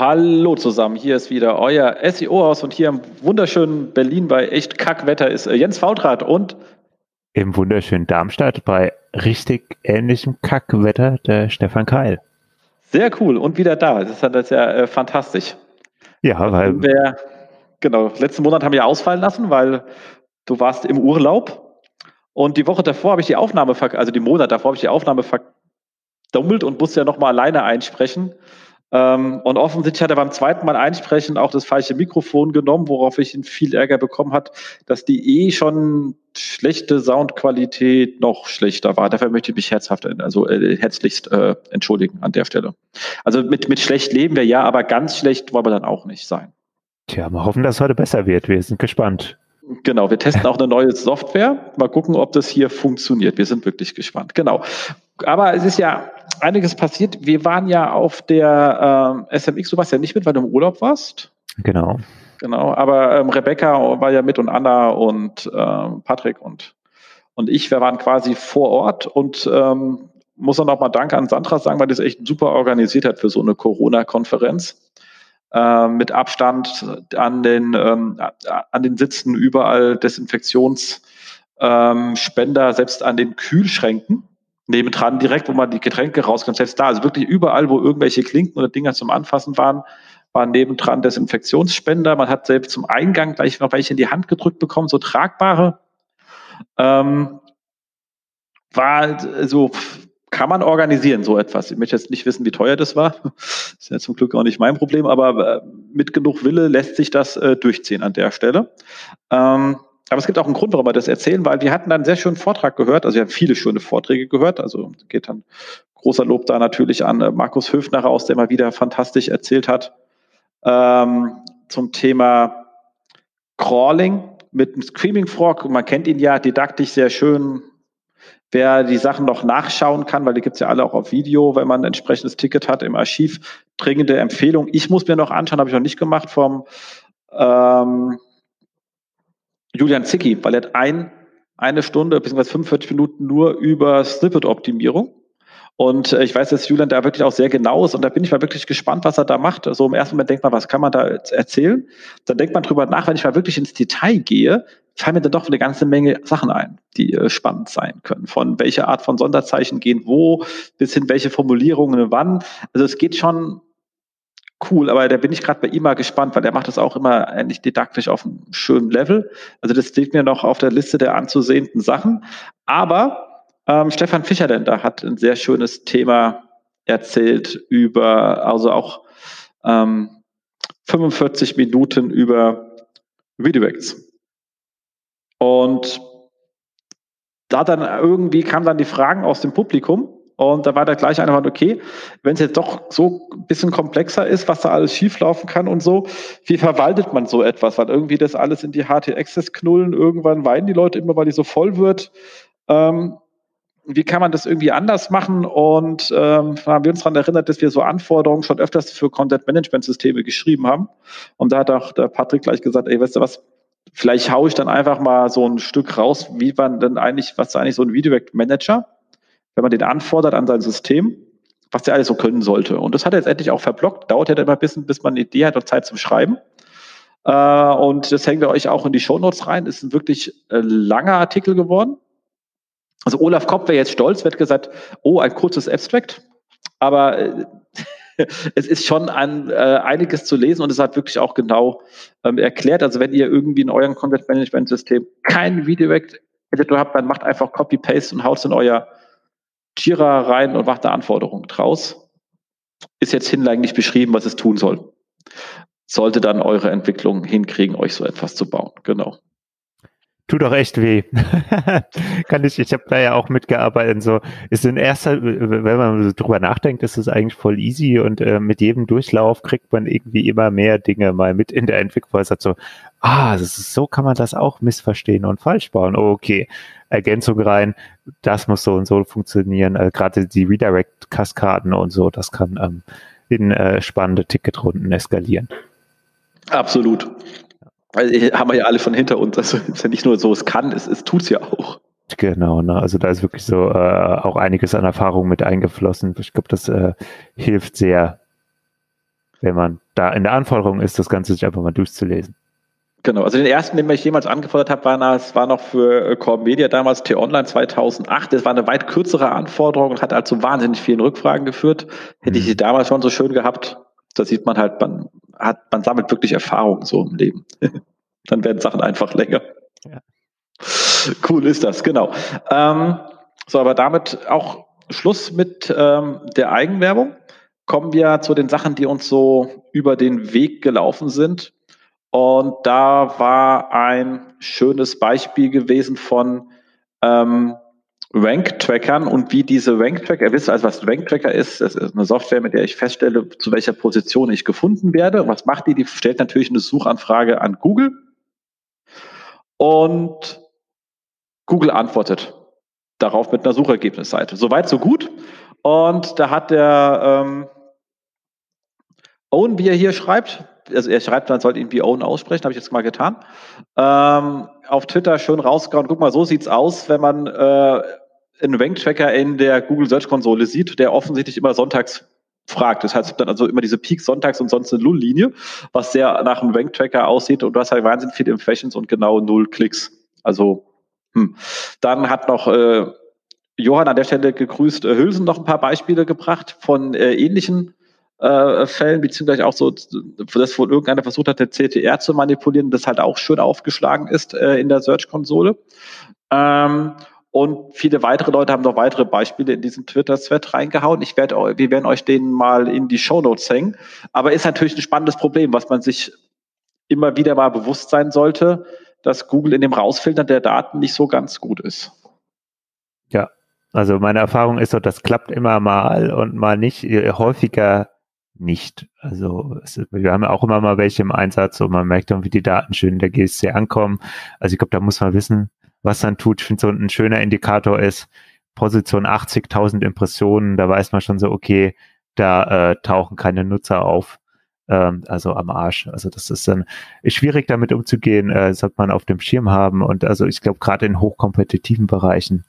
Hallo zusammen, hier ist wieder euer SEO-Haus und hier im wunderschönen Berlin bei echt Kackwetter ist äh, Jens Fautrat und im wunderschönen Darmstadt bei richtig ähnlichem Kackwetter der Stefan Keil. Sehr cool und wieder da. Das ist, das ist ja äh, fantastisch. Ja, weil. Wir, genau, letzten Monat haben wir ausfallen lassen, weil du warst im Urlaub und die Woche davor habe ich die Aufnahme, also die Monat davor habe ich die Aufnahme verdummelt und musste ja nochmal alleine einsprechen. Ähm, und offensichtlich hat er beim zweiten Mal einsprechen auch das falsche Mikrofon genommen, worauf ich ihn viel Ärger bekommen hat, dass die eh schon schlechte Soundqualität noch schlechter war. Dafür möchte ich mich herzhaft, also äh, herzlichst äh, entschuldigen an der Stelle. Also mit, mit schlecht leben wir ja, aber ganz schlecht wollen wir dann auch nicht sein. Tja, mal hoffen, dass es heute besser wird. Wir sind gespannt. Genau, wir testen auch eine neue Software. Mal gucken, ob das hier funktioniert. Wir sind wirklich gespannt. Genau. Aber es ist ja einiges passiert. Wir waren ja auf der ähm, SMX, du warst ja nicht mit, weil du im Urlaub warst. Genau. Genau, aber ähm, Rebecca war ja mit und Anna und ähm, Patrick und, und ich, wir waren quasi vor Ort und ähm, muss dann auch mal Danke an Sandra sagen, weil die es echt super organisiert hat für so eine Corona-Konferenz. Äh, mit Abstand an den, ähm, an den Sitzen überall Desinfektionsspender, ähm, selbst an den Kühlschränken nebendran direkt, wo man die Getränke rauskommt, selbst da, also wirklich überall, wo irgendwelche Klinken oder Dinger zum Anfassen waren, waren nebendran Desinfektionsspender. Man hat selbst zum Eingang gleich noch welche in die Hand gedrückt bekommen, so tragbare. Ähm, war so, kann man organisieren, so etwas. Ich möchte jetzt nicht wissen, wie teuer das war. Das ist ja zum Glück auch nicht mein Problem, aber äh, mit genug Wille lässt sich das äh, durchziehen an der Stelle. Ähm, aber es gibt auch einen Grund, warum wir das erzählen, weil wir hatten dann einen sehr schönen Vortrag gehört. Also wir haben viele schöne Vorträge gehört. Also geht dann großer Lob da natürlich an äh, Markus Höfner raus, der mal wieder fantastisch erzählt hat ähm, zum Thema Crawling mit einem Screaming Frog. Man kennt ihn ja didaktisch sehr schön. Wer die Sachen noch nachschauen kann, weil die gibt's ja alle auch auf Video, wenn man ein entsprechendes Ticket hat im Archiv. Dringende Empfehlung. Ich muss mir noch anschauen, habe ich noch nicht gemacht, vom ähm, Julian Zicki, weil er hat ein, eine Stunde bzw. 45 Minuten nur über Snippet-Optimierung. Und äh, ich weiß, dass Julian da wirklich auch sehr genau ist und da bin ich mal wirklich gespannt, was er da macht. So also im ersten Moment denkt man, was kann man da erzählen? Dann denkt man drüber nach, wenn ich mal wirklich ins Detail gehe, fallen mir dann doch eine ganze Menge Sachen ein, die äh, spannend sein können. Von welcher Art von Sonderzeichen gehen wo, bis hin welche Formulierungen wann. Also es geht schon cool, aber da bin ich gerade bei ihm mal gespannt, weil er macht das auch immer eigentlich didaktisch auf einem schönen Level. Also das steht mir noch auf der Liste der anzusehenden Sachen. Aber ähm, Stefan da hat ein sehr schönes Thema erzählt über, also auch ähm, 45 Minuten über Redirects. Und da dann irgendwie kamen dann die Fragen aus dem Publikum und da war der gleiche Antwort, okay, wenn es jetzt doch so ein bisschen komplexer ist, was da alles schieflaufen kann und so, wie verwaltet man so etwas? Weil irgendwie das alles in die HT-Access knullen, irgendwann weinen die Leute immer, weil die so voll wird. Ähm, wie kann man das irgendwie anders machen? Und ähm, haben wir uns daran erinnert, dass wir so Anforderungen schon öfters für Content-Management-Systeme geschrieben haben. Und da hat auch der Patrick gleich gesagt, ey, weißt du was, vielleicht haue ich dann einfach mal so ein Stück raus, wie man denn eigentlich, was ist eigentlich so ein Redirect-Manager? Wenn man den anfordert an sein System, was der alles so können sollte. Und das hat er jetzt endlich auch verblockt. Dauert ja immer ein bisschen, bis man eine Idee hat und Zeit zum Schreiben. Äh, und das hängen wir euch auch in die Shownotes rein. Ist ein wirklich äh, langer Artikel geworden. Also Olaf Kopp wäre jetzt stolz, wird gesagt, oh, ein kurzes Abstract. Aber äh, es ist schon an, äh, einiges zu lesen und es hat wirklich auch genau ähm, erklärt. Also wenn ihr irgendwie in eurem Content Management System kein Redirect Editor habt, dann macht einfach Copy-Paste und haut es in euer Jira rein und macht da Anforderungen draus. Ist jetzt hinlänglich beschrieben, was es tun soll. Sollte dann eure Entwicklung hinkriegen, euch so etwas zu bauen. Genau. tut doch echt weh. Kann ich, ich habe da ja auch mitgearbeitet. So ist in erster, wenn man drüber nachdenkt, ist es eigentlich voll easy und äh, mit jedem Durchlauf kriegt man irgendwie immer mehr Dinge mal mit in der Entwicklung. Es hat so, ah, ist, so kann man das auch missverstehen und falsch bauen. Oh, okay, Ergänzung rein, das muss so und so funktionieren. Also gerade die Redirect-Kaskaden und so, das kann ähm, in äh, spannende Ticketrunden eskalieren. Absolut. Äh, haben wir ja alle von hinter uns. Also ist ja nicht nur so, es kann, es, es tut es ja auch. Genau, ne? also da ist wirklich so äh, auch einiges an Erfahrung mit eingeflossen. Ich glaube, das äh, hilft sehr, wenn man da in der Anforderung ist, das Ganze sich einfach mal durchzulesen. Genau, also den ersten, den ich jemals angefordert habe, war, das war noch für äh, Core Media damals T-Online 2008. Das war eine weit kürzere Anforderung und hat also wahnsinnig vielen Rückfragen geführt. Hätte ich sie mhm. damals schon so schön gehabt, da sieht man halt, man hat, man sammelt wirklich Erfahrung so im Leben. Dann werden Sachen einfach länger. Ja. Cool ist das, genau. Ähm, so, aber damit auch Schluss mit ähm, der Eigenwerbung. Kommen wir zu den Sachen, die uns so über den Weg gelaufen sind. Und da war ein schönes Beispiel gewesen von ähm, Rank-Trackern und wie diese Rank-Tracker, ihr wisst also, was Rank-Tracker ist, das ist eine Software, mit der ich feststelle, zu welcher Position ich gefunden werde. Was macht die? Die stellt natürlich eine Suchanfrage an Google und Google antwortet darauf mit einer Suchergebnisseite. Soweit, so gut. Und da hat der ähm, Owen, wie er hier schreibt, also er schreibt, man sollte ihn Owen aussprechen, habe ich jetzt mal getan, ähm, auf Twitter schön rausgehauen, guck mal, so sieht's aus, wenn man äh, einen Rank-Tracker in der Google Search Konsole sieht, der offensichtlich immer sonntags fragt. Das heißt, dann also immer diese Peak sonntags und sonst eine Null-Linie, was sehr nach einem Rank-Tracker aussieht und du hast halt wahnsinnig viele Impressions und genau null Klicks. Also, hm. Dann hat noch äh, Johann an der Stelle gegrüßt, äh, Hülsen noch ein paar Beispiele gebracht von äh, ähnlichen äh, Fällen, beziehungsweise auch so, dass wohl irgendeiner versucht hat, eine CTR zu manipulieren, das halt auch schön aufgeschlagen ist äh, in der Search-Konsole. Ähm, und viele weitere Leute haben noch weitere Beispiele in diesen Twitter-Thread reingehauen. Ich werde, wir werden euch den mal in die Show hängen. Aber ist natürlich ein spannendes Problem, was man sich immer wieder mal bewusst sein sollte, dass Google in dem Rausfiltern der Daten nicht so ganz gut ist. Ja, also meine Erfahrung ist so, das klappt immer mal und mal nicht, häufiger nicht. Also es, wir haben ja auch immer mal welche im Einsatz und man merkt dann, wie die Daten schön in der GSC ankommen. Also ich glaube, da muss man wissen, was dann tut. Ich finde, so ein schöner Indikator ist Position 80.000 Impressionen. Da weiß man schon so, okay, da äh, tauchen keine Nutzer auf. Ähm, also am Arsch. Also das ist dann schwierig damit umzugehen, äh, sollte man auf dem Schirm haben. Und also ich glaube, gerade in hochkompetitiven Bereichen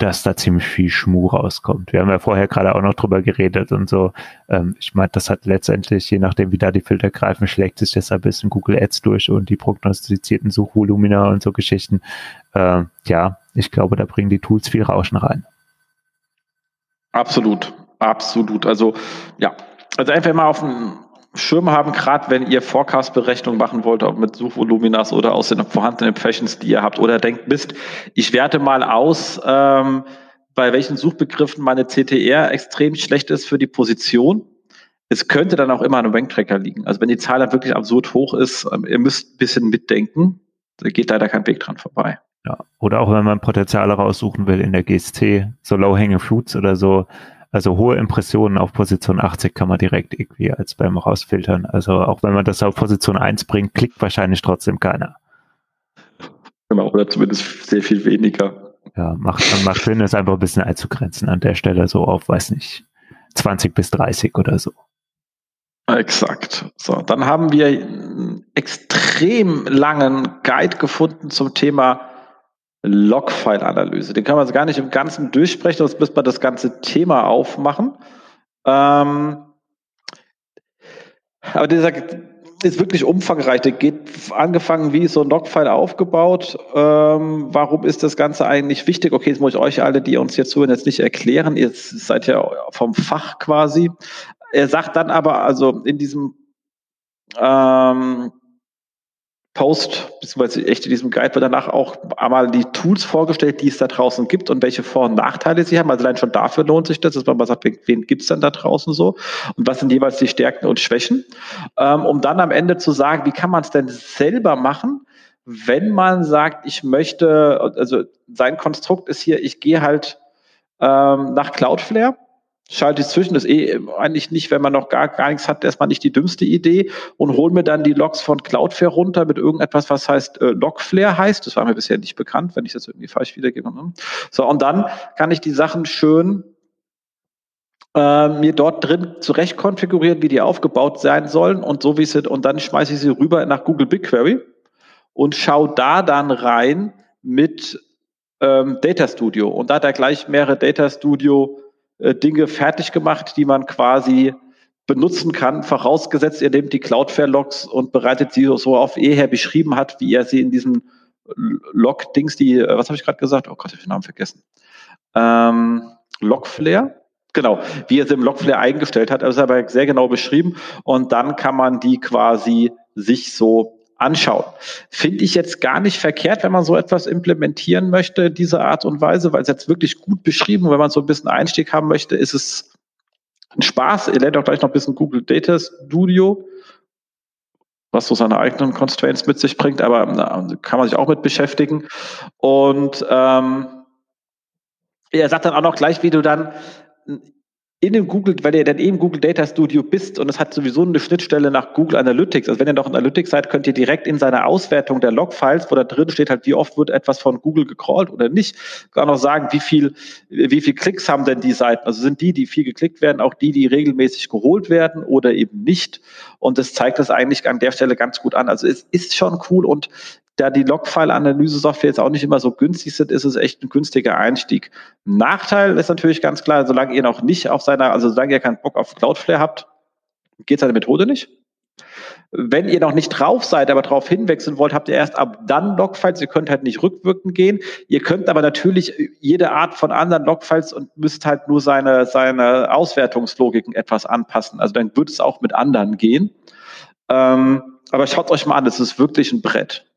dass da ziemlich viel Schmuh rauskommt. Wir haben ja vorher gerade auch noch drüber geredet und so. Ähm, ich meine, das hat letztendlich, je nachdem, wie da die Filter greifen, schlägt sich das ein bisschen Google Ads durch und die prognostizierten Suchvolumina und so Geschichten. Ähm, ja, ich glaube, da bringen die Tools viel Rauschen rein. Absolut, absolut. Also ja, also einfach mal auf den Schirm haben, gerade wenn ihr Forecast-Berechnung machen wollt, ob mit Suchvoluminas oder aus den vorhandenen Impressions, die ihr habt, oder denkt, Mist, ich werte mal aus, ähm, bei welchen Suchbegriffen meine CTR extrem schlecht ist für die Position. Es könnte dann auch immer an einem Rank-Tracker liegen. Also wenn die Zahl dann wirklich absurd hoch ist, ähm, ihr müsst ein bisschen mitdenken. Da geht leider kein Weg dran vorbei. Ja, oder auch wenn man Potenziale raussuchen will in der GST, so Low-Hanging Fruits oder so, also hohe Impressionen auf Position 80 kann man direkt irgendwie als beim Rausfiltern. Also auch wenn man das auf Position 1 bringt, klickt wahrscheinlich trotzdem keiner. Genau, oder zumindest sehr viel weniger. Ja, macht, macht Sinn, es einfach ein bisschen einzugrenzen an der Stelle so auf, weiß nicht, 20 bis 30 oder so. Exakt. So, dann haben wir einen extrem langen Guide gefunden zum Thema Logfile-Analyse. Den kann man also gar nicht im Ganzen durchsprechen, sonst müsste man das ganze Thema aufmachen. Ähm, aber dieser ist wirklich umfangreich. Der geht angefangen, wie ist so ein Logfile aufgebaut? Ähm, warum ist das Ganze eigentlich wichtig? Okay, jetzt muss ich euch alle, die uns hier zuhören, jetzt nicht erklären. Ihr seid ja vom Fach quasi. Er sagt dann aber, also in diesem ähm, Post, beziehungsweise echt in diesem Guide wird danach auch einmal die Tools vorgestellt, die es da draußen gibt und welche Vor- und Nachteile sie haben. Also allein schon dafür lohnt sich das, dass man mal sagt, wen gibt's denn da draußen so? Und was sind jeweils die Stärken und Schwächen, ähm, um dann am Ende zu sagen, wie kann man es denn selber machen, wenn man sagt, ich möchte, also sein Konstrukt ist hier, ich gehe halt ähm, nach Cloudflare, schalte ich zwischen, das ist eh eigentlich nicht, wenn man noch gar, gar nichts hat, erstmal nicht die dümmste Idee und hole mir dann die Logs von Cloudflare runter mit irgendetwas, was heißt äh, Logflare heißt. Das war mir bisher nicht bekannt, wenn ich das irgendwie falsch wiedergebe. Ne? So, und dann kann ich die Sachen schön äh, mir dort drin zurecht konfigurieren, wie die aufgebaut sein sollen und so wie sind. Und dann schmeiße ich sie rüber nach Google BigQuery und schaue da dann rein mit ähm, Data Studio. Und da hat er gleich mehrere Data Studio äh, Dinge fertig gemacht, die man quasi benutzen kann, vorausgesetzt, er nimmt die Cloudflare-Logs und bereitet sie so auf eher beschrieben hat, wie er sie in diesem Log-Dings, die, äh, was habe ich gerade gesagt? Oh Gott, ich habe den Namen vergessen. Ähm, Logflare, genau, wie er sie im Logflare eingestellt hat. Also ist aber sehr genau beschrieben und dann kann man die quasi sich so anschauen. Finde ich jetzt gar nicht verkehrt, wenn man so etwas implementieren möchte, diese Art und Weise, weil es jetzt wirklich gut beschrieben, wenn man so ein bisschen Einstieg haben möchte, ist es ein Spaß. Ihr lernt auch gleich noch ein bisschen Google Data Studio, was so seine eigenen Constraints mit sich bringt, aber na, kann man sich auch mit beschäftigen. Und ähm, er sagt dann auch noch gleich, wie du dann in dem Google, weil ihr dann eben Google Data Studio bist und es hat sowieso eine Schnittstelle nach Google Analytics. Also wenn ihr noch in Analytics seid, könnt ihr direkt in seiner Auswertung der Logfiles, wo da drin steht halt, wie oft wird etwas von Google gecrawlt oder nicht, auch noch sagen, wie viel, wie viel Klicks haben denn die Seiten? Also sind die, die viel geklickt werden, auch die, die regelmäßig geholt werden oder eben nicht? Und das zeigt das eigentlich an der Stelle ganz gut an. Also es ist schon cool und da die Logfile-Analyse-Software jetzt auch nicht immer so günstig sind, ist es echt ein günstiger Einstieg. Nachteil ist natürlich ganz klar, solange ihr noch nicht auf seiner, also solange ihr keinen Bock auf Cloudflare habt, geht seine Methode nicht. Wenn ihr noch nicht drauf seid, aber drauf hinwechseln wollt, habt ihr erst ab dann Logfiles. Ihr könnt halt nicht rückwirkend gehen. Ihr könnt aber natürlich jede Art von anderen Logfiles und müsst halt nur seine, seine Auswertungslogiken etwas anpassen. Also dann wird es auch mit anderen gehen. Ähm, aber schaut euch mal an, das ist wirklich ein Brett.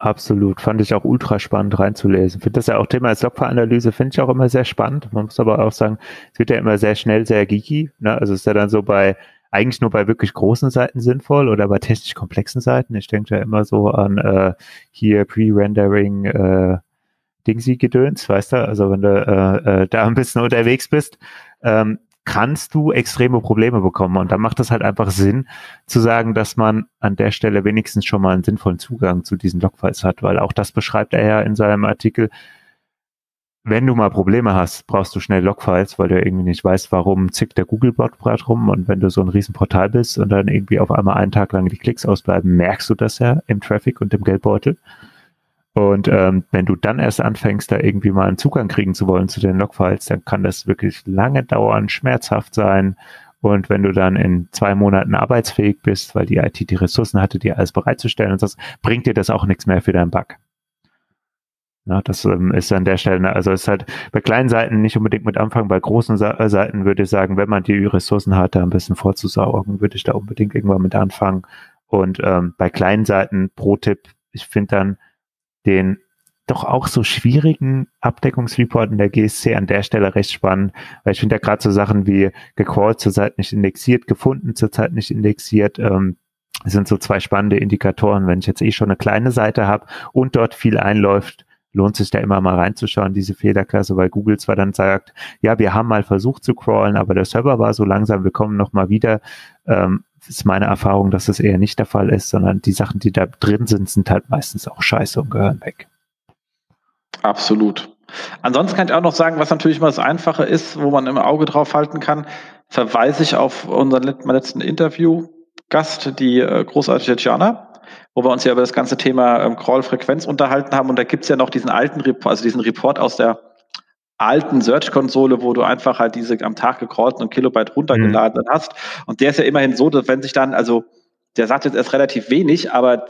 Absolut, fand ich auch ultra spannend reinzulesen. Finde das ja auch Thema als Logfile-Analyse, finde ich auch immer sehr spannend. Man muss aber auch sagen, es wird ja immer sehr schnell sehr geeky. Ne? Also ist ja dann so bei, eigentlich nur bei wirklich großen Seiten sinnvoll oder bei technisch komplexen Seiten. Ich denke ja immer so an äh, hier Pre-Rendering äh, Dingsy-Gedöns, weißt du? Also wenn du äh, äh, da ein bisschen unterwegs bist, ähm, kannst du extreme Probleme bekommen. Und da macht es halt einfach Sinn zu sagen, dass man an der Stelle wenigstens schon mal einen sinnvollen Zugang zu diesen Logfiles hat, weil auch das beschreibt er ja in seinem Artikel. Wenn du mal Probleme hast, brauchst du schnell Logfiles, weil du irgendwie nicht weißt, warum zickt der Googlebot gerade rum. Und wenn du so ein Riesenportal bist und dann irgendwie auf einmal einen Tag lang die Klicks ausbleiben, merkst du das ja im Traffic und im Geldbeutel. Und ähm, wenn du dann erst anfängst, da irgendwie mal einen Zugang kriegen zu wollen zu den Logfiles, dann kann das wirklich lange dauern, schmerzhaft sein. Und wenn du dann in zwei Monaten arbeitsfähig bist, weil die IT die Ressourcen hatte, dir alles bereitzustellen und das, bringt dir das auch nichts mehr für deinen Bug. Ja, das ähm, ist an der Stelle, also ist halt bei kleinen Seiten nicht unbedingt mit anfangen, bei großen Sa äh, Seiten würde ich sagen, wenn man die Ressourcen hat, da ein bisschen vorzusaugen, würde ich da unbedingt irgendwann mit anfangen. Und ähm, bei kleinen Seiten, pro Tipp, ich finde dann, den doch auch so schwierigen Abdeckungsreport in der GSC an der Stelle recht spannend, weil ich finde ja gerade so Sachen wie gecrawlt zurzeit nicht indexiert, gefunden zurzeit nicht indexiert, ähm, sind so zwei spannende Indikatoren. Wenn ich jetzt eh schon eine kleine Seite habe und dort viel einläuft, lohnt sich da immer mal reinzuschauen, diese Fehlerklasse, weil Google zwar dann sagt, ja, wir haben mal versucht zu crawlen, aber der Server war so langsam, wir kommen noch mal wieder. Ähm, ist meine Erfahrung, dass das eher nicht der Fall ist, sondern die Sachen, die da drin sind, sind halt meistens auch scheiße und gehören weg. Absolut. Ansonsten kann ich auch noch sagen, was natürlich immer das Einfache ist, wo man im Auge drauf halten kann, verweise ich auf unseren letzten Interview-Gast, die äh, großartige Gianna, wo wir uns ja über das ganze Thema ähm, Crawl-Frequenz unterhalten haben. Und da gibt's ja noch diesen alten Report, also diesen Report aus der alten Search-Konsole, wo du einfach halt diese am Tag gecrawlten und Kilobyte runtergeladen mhm. hast. Und der ist ja immerhin so, dass wenn sich dann, also der sagt jetzt erst relativ wenig, aber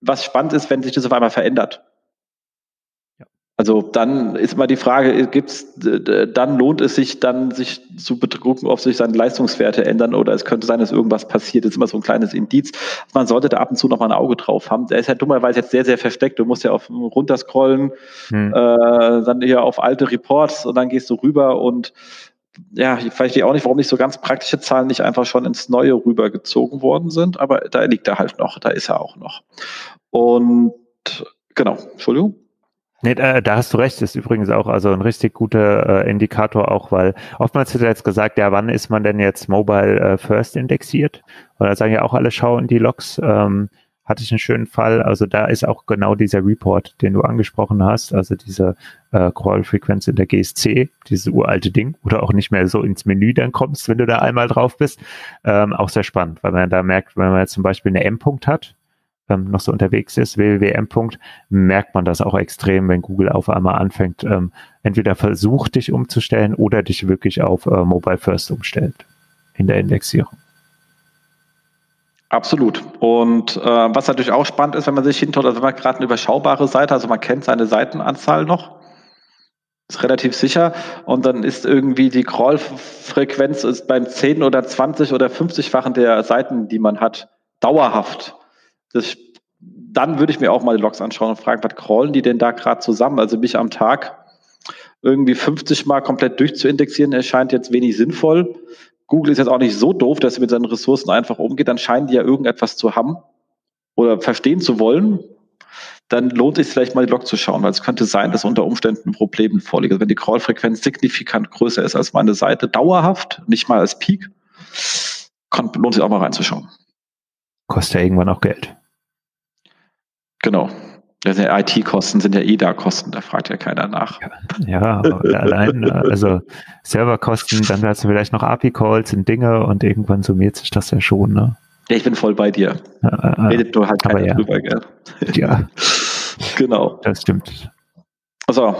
was spannend ist, wenn sich das auf einmal verändert. Also dann ist immer die Frage, gibt's, dann lohnt es sich dann, sich zu gucken, ob sich seine Leistungswerte ändern oder es könnte sein, dass irgendwas passiert. Das ist immer so ein kleines Indiz. Man sollte da ab und zu noch mal ein Auge drauf haben. Der ist ja dummerweise jetzt sehr, sehr versteckt. Du musst ja auf runterscrollen, hm. äh, dann hier auf alte Reports und dann gehst du rüber und ja, ich verstehe auch nicht, warum nicht so ganz praktische Zahlen nicht einfach schon ins Neue rübergezogen worden sind, aber da liegt er halt noch, da ist er auch noch. Und genau, Entschuldigung. Nee, da, da hast du recht, ist übrigens auch also ein richtig guter äh, Indikator auch, weil oftmals wird jetzt gesagt, ja, wann ist man denn jetzt Mobile äh, First indexiert? Und da sagen ja auch alle, schau in die Logs, ähm, hatte ich einen schönen Fall. Also da ist auch genau dieser Report, den du angesprochen hast, also diese äh, Crawl-Frequenz in der GSC, dieses uralte Ding, oder auch nicht mehr so ins Menü dann kommst, wenn du da einmal drauf bist, ähm, auch sehr spannend, weil man da merkt, wenn man jetzt zum Beispiel eine M-Punkt hat, ähm, noch so unterwegs ist, www.m. merkt man das auch extrem, wenn Google auf einmal anfängt, ähm, entweder versucht, dich umzustellen oder dich wirklich auf äh, Mobile First umstellt in der Indexierung. Absolut. Und äh, was natürlich auch spannend ist, wenn man sich hinter, also wenn man gerade eine überschaubare Seite, also man kennt seine Seitenanzahl noch, ist relativ sicher. Und dann ist irgendwie die Crawl-Frequenz beim 10 oder 20 oder 50-fachen der Seiten, die man hat, dauerhaft. Das, dann würde ich mir auch mal die Logs anschauen und fragen, was crawlen die denn da gerade zusammen? Also mich am Tag irgendwie 50 Mal komplett durchzuindexieren, erscheint jetzt wenig sinnvoll. Google ist jetzt auch nicht so doof, dass sie mit seinen Ressourcen einfach umgeht. Dann scheinen die ja irgendetwas zu haben oder verstehen zu wollen. Dann lohnt es sich vielleicht mal die Log zu schauen, weil es könnte sein, dass unter Umständen ein Problem vorliegt. Also wenn die Crawlfrequenz signifikant größer ist als meine Seite, dauerhaft, nicht mal als Peak, lohnt sich auch mal reinzuschauen. Kostet ja irgendwann auch Geld. Genau. Also IT-Kosten sind ja eh da Kosten, da fragt ja keiner nach. Ja, allein, also Serverkosten, dann hast du vielleicht noch API-Calls und Dinge und irgendwann summiert sich das ja schon, ne? Ja, ich bin voll bei dir. Ja, Redet nur halt keiner ja. drüber, gell? Ja. genau. Das stimmt. So,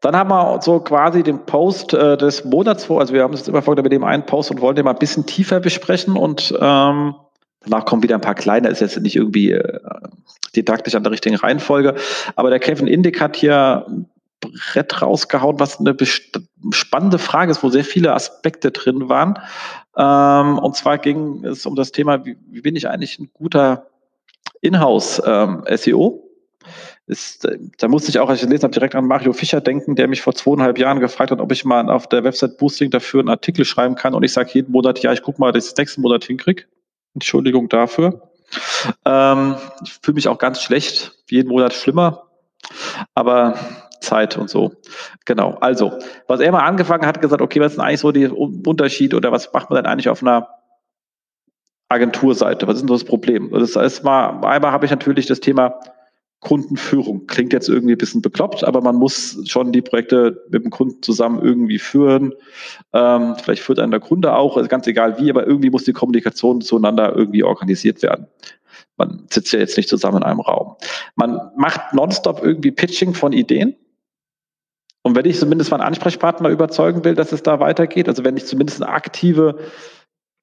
dann haben wir so quasi den Post äh, des Monats vor. Also wir haben uns jetzt immer vorgenommen mit dem einen Post und wollen den mal ein bisschen tiefer besprechen und ähm, Danach kommen wieder ein paar kleine, ist jetzt nicht irgendwie äh, didaktisch an der richtigen Reihenfolge. Aber der Kevin Indig hat hier ein Brett rausgehauen, was eine spannende Frage ist, wo sehr viele Aspekte drin waren. Ähm, und zwar ging es um das Thema, wie, wie bin ich eigentlich ein guter Inhouse-SEO? ist, äh, da musste ich auch, als ich gelesen habe, direkt an Mario Fischer denken, der mich vor zweieinhalb Jahren gefragt hat, ob ich mal auf der Website Boosting dafür einen Artikel schreiben kann. Und ich sage jeden Monat, ja, ich gucke mal, dass ich das nächsten Monat hinkriege. Entschuldigung dafür. Ähm, ich fühle mich auch ganz schlecht, jeden Monat schlimmer, aber Zeit und so. Genau. Also, was er mal angefangen hat, gesagt, okay, was ist denn eigentlich so der Unterschied oder was macht man denn eigentlich auf einer Agenturseite? Was ist denn das Problem? Das ist mal, einmal habe ich natürlich das Thema Kundenführung. Klingt jetzt irgendwie ein bisschen bekloppt, aber man muss schon die Projekte mit dem Kunden zusammen irgendwie führen. Ähm, vielleicht führt einen der Kunde auch, also ganz egal wie, aber irgendwie muss die Kommunikation zueinander irgendwie organisiert werden. Man sitzt ja jetzt nicht zusammen in einem Raum. Man macht nonstop irgendwie Pitching von Ideen. Und wenn ich zumindest meinen Ansprechpartner überzeugen will, dass es da weitergeht, also wenn ich zumindest eine aktive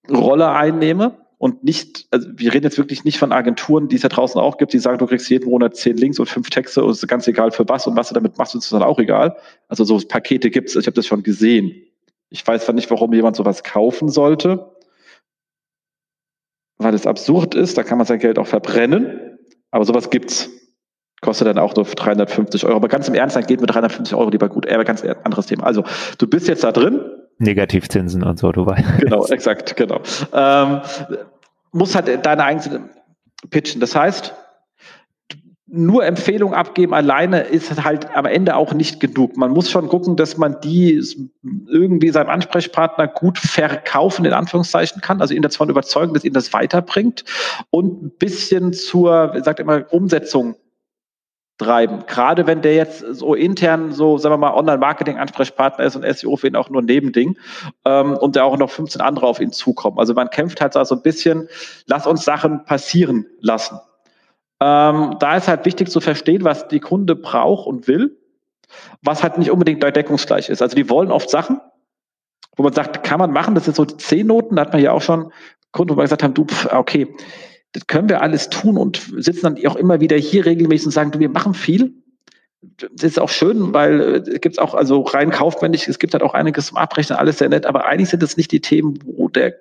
Rolle einnehme, und nicht, also wir reden jetzt wirklich nicht von Agenturen, die es ja draußen auch gibt, die sagen, du kriegst jeden Monat zehn Links und fünf Texte und es ist ganz egal für was und was du damit machst, ist dann auch egal. Also so Pakete gibt's, ich habe das schon gesehen. Ich weiß zwar nicht, warum jemand sowas kaufen sollte, weil es absurd ist, da kann man sein Geld auch verbrennen, aber sowas gibt's. Kostet dann auch nur 350 Euro. Aber ganz im Ernst, dann geht mit 350 Euro lieber gut. Aber ganz anderes Thema. Also, du bist jetzt da drin, Negativzinsen und so, du weißt. Genau, exakt, genau. Ähm, muss halt deine eigene pitchen. Das heißt, nur Empfehlung abgeben alleine ist halt am Ende auch nicht genug. Man muss schon gucken, dass man die irgendwie seinem Ansprechpartner gut verkaufen, in Anführungszeichen kann, also ihn davon überzeugen, dass ihn das weiterbringt und ein bisschen zur, sagt immer, Umsetzung treiben. Gerade wenn der jetzt so intern so, sagen wir mal, Online-Marketing-Ansprechpartner ist und SEO für ihn auch nur ein Nebending ähm, und der auch noch 15 andere auf ihn zukommen. Also man kämpft halt so ein bisschen, lass uns Sachen passieren lassen. Ähm, da ist halt wichtig zu verstehen, was die Kunde braucht und will, was halt nicht unbedingt deckungsgleich ist. Also die wollen oft Sachen, wo man sagt, kann man machen, das sind so zehn Noten, da hat man ja auch schon Kunden, wo wir gesagt haben, du, okay, das können wir alles tun und sitzen dann auch immer wieder hier regelmäßig und sagen, du, wir machen viel. Das ist auch schön, weil äh, es gibt auch, also rein kaufmännisch, es gibt halt auch einiges zum Abrechnen, alles sehr nett, aber eigentlich sind das nicht die Themen, wo der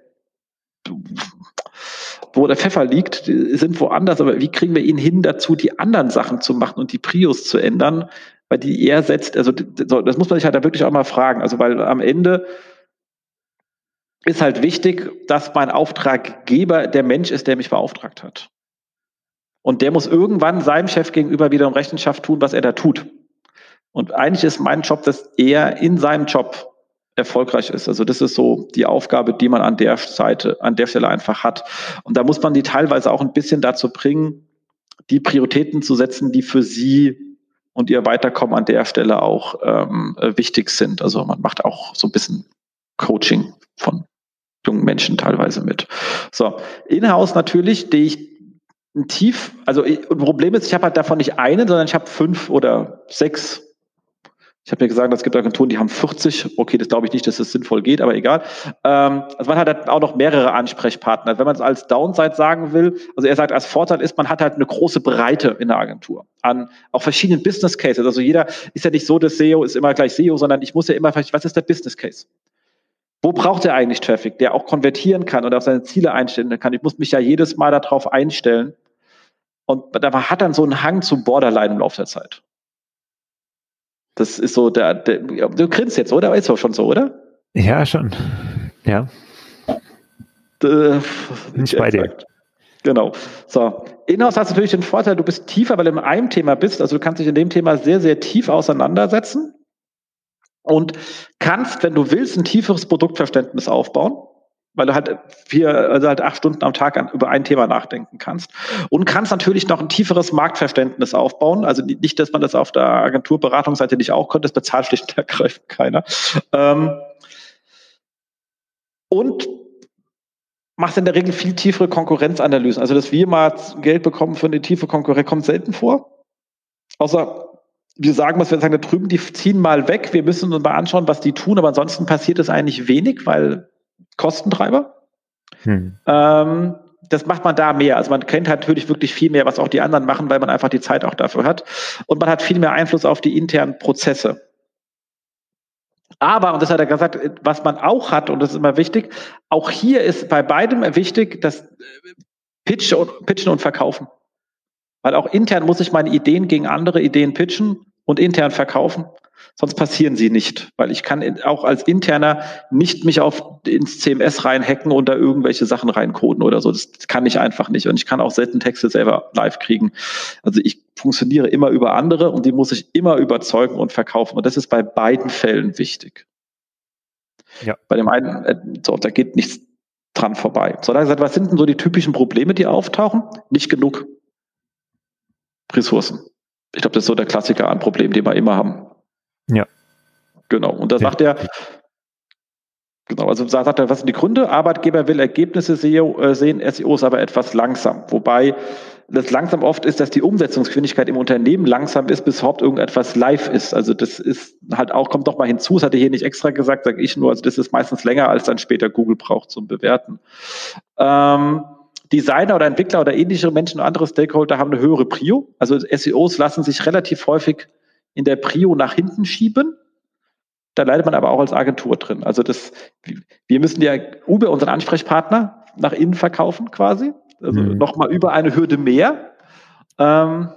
wo der Pfeffer liegt, die sind woanders, aber wie kriegen wir ihn hin dazu, die anderen Sachen zu machen und die Prios zu ändern, weil die er setzt, also das muss man sich halt da wirklich auch mal fragen, also weil am Ende ist halt wichtig, dass mein Auftraggeber der Mensch ist, der mich beauftragt hat. Und der muss irgendwann seinem Chef gegenüber wiederum Rechenschaft tun, was er da tut. Und eigentlich ist mein Job, dass er in seinem Job erfolgreich ist. Also das ist so die Aufgabe, die man an der Seite, an der Stelle einfach hat. Und da muss man die teilweise auch ein bisschen dazu bringen, die Prioritäten zu setzen, die für sie und ihr Weiterkommen an der Stelle auch ähm, wichtig sind. Also man macht auch so ein bisschen Coaching von jungen Menschen teilweise mit. So, in-house natürlich stehe ich Tief, also ein Problem ist, ich habe halt davon nicht einen, sondern ich habe fünf oder sechs. Ich habe mir gesagt, es gibt Agenturen, die haben 40. Okay, das glaube ich nicht, dass das sinnvoll geht, aber egal. Ähm, also man hat halt auch noch mehrere Ansprechpartner. Wenn man es als Downside sagen will, also er sagt, als Vorteil ist, man hat halt eine große Breite in der Agentur an auch verschiedenen Business Cases. Also jeder ist ja nicht so, dass SEO ist immer gleich SEO, sondern ich muss ja immer, was ist der Business Case? Wo braucht er eigentlich Traffic, der auch konvertieren kann und auf seine Ziele einstellen kann? Ich muss mich ja jedes Mal darauf einstellen. Und da hat dann so einen Hang zum Borderline im Laufe der Zeit. Das ist so der, der du grinst jetzt, oder? Ist doch schon so, oder? Ja, schon. Ja. Äh, Nicht bei dir. Genau. So. Inhouse hast du natürlich den Vorteil, du bist tiefer, weil du in einem Thema bist. Also du kannst dich in dem Thema sehr, sehr tief auseinandersetzen und kannst, wenn du willst, ein tieferes Produktverständnis aufbauen, weil du halt vier, also halt acht Stunden am Tag an, über ein Thema nachdenken kannst und kannst natürlich noch ein tieferes Marktverständnis aufbauen. Also nicht, dass man das auf der Agenturberatungsseite nicht auch könnte, das bezahlt schlicht und ergreifend keiner. Ähm, und machst in der Regel viel tiefere Konkurrenzanalysen. Also, dass wir mal Geld bekommen für eine tiefe Konkurrenz, kommt selten vor. Außer wir sagen, was wir sagen, da drüben, die ziehen mal weg. Wir müssen uns mal anschauen, was die tun, aber ansonsten passiert es eigentlich wenig, weil Kostentreiber. Hm. Ähm, das macht man da mehr. Also man kennt halt natürlich wirklich viel mehr, was auch die anderen machen, weil man einfach die Zeit auch dafür hat. Und man hat viel mehr Einfluss auf die internen Prozesse. Aber, und das hat er gesagt, was man auch hat, und das ist immer wichtig, auch hier ist bei beidem wichtig, das Pitchen und, Pitchen und Verkaufen. Weil auch intern muss ich meine Ideen gegen andere Ideen pitchen und intern verkaufen. Sonst passieren sie nicht, weil ich kann auch als Interner nicht mich auf ins CMS reinhacken und da irgendwelche Sachen reincoden oder so. Das kann ich einfach nicht. Und ich kann auch selten Texte selber live kriegen. Also ich funktioniere immer über andere und die muss ich immer überzeugen und verkaufen. Und das ist bei beiden Fällen wichtig. Ja. Bei dem einen, äh, so, da geht nichts dran vorbei. So, da gesagt, was sind denn so die typischen Probleme, die auftauchen? Nicht genug. Ressourcen. Ich glaube, das ist so der Klassiker an Problemen, die wir immer haben. Ja. Genau. Und da sagt er, Genau, also sagt er, was sind die Gründe? Arbeitgeber will Ergebnisse äh, sehen, SEO ist aber etwas langsam. Wobei das langsam oft ist, dass die Umsetzungsgeschwindigkeit im Unternehmen langsam ist, bis überhaupt irgendetwas live ist. Also das ist halt auch, kommt doch mal hinzu, das hatte hier nicht extra gesagt, sage ich nur, also das ist meistens länger, als dann später Google braucht zum Bewerten. Ähm, Designer oder Entwickler oder ähnliche Menschen und andere Stakeholder haben eine höhere Prio. Also SEOs lassen sich relativ häufig in der Prio nach hinten schieben. Da leidet man aber auch als Agentur drin. Also das, wir müssen ja Uber, unseren Ansprechpartner, nach innen verkaufen quasi. Also mhm. nochmal über eine Hürde mehr. Ähm,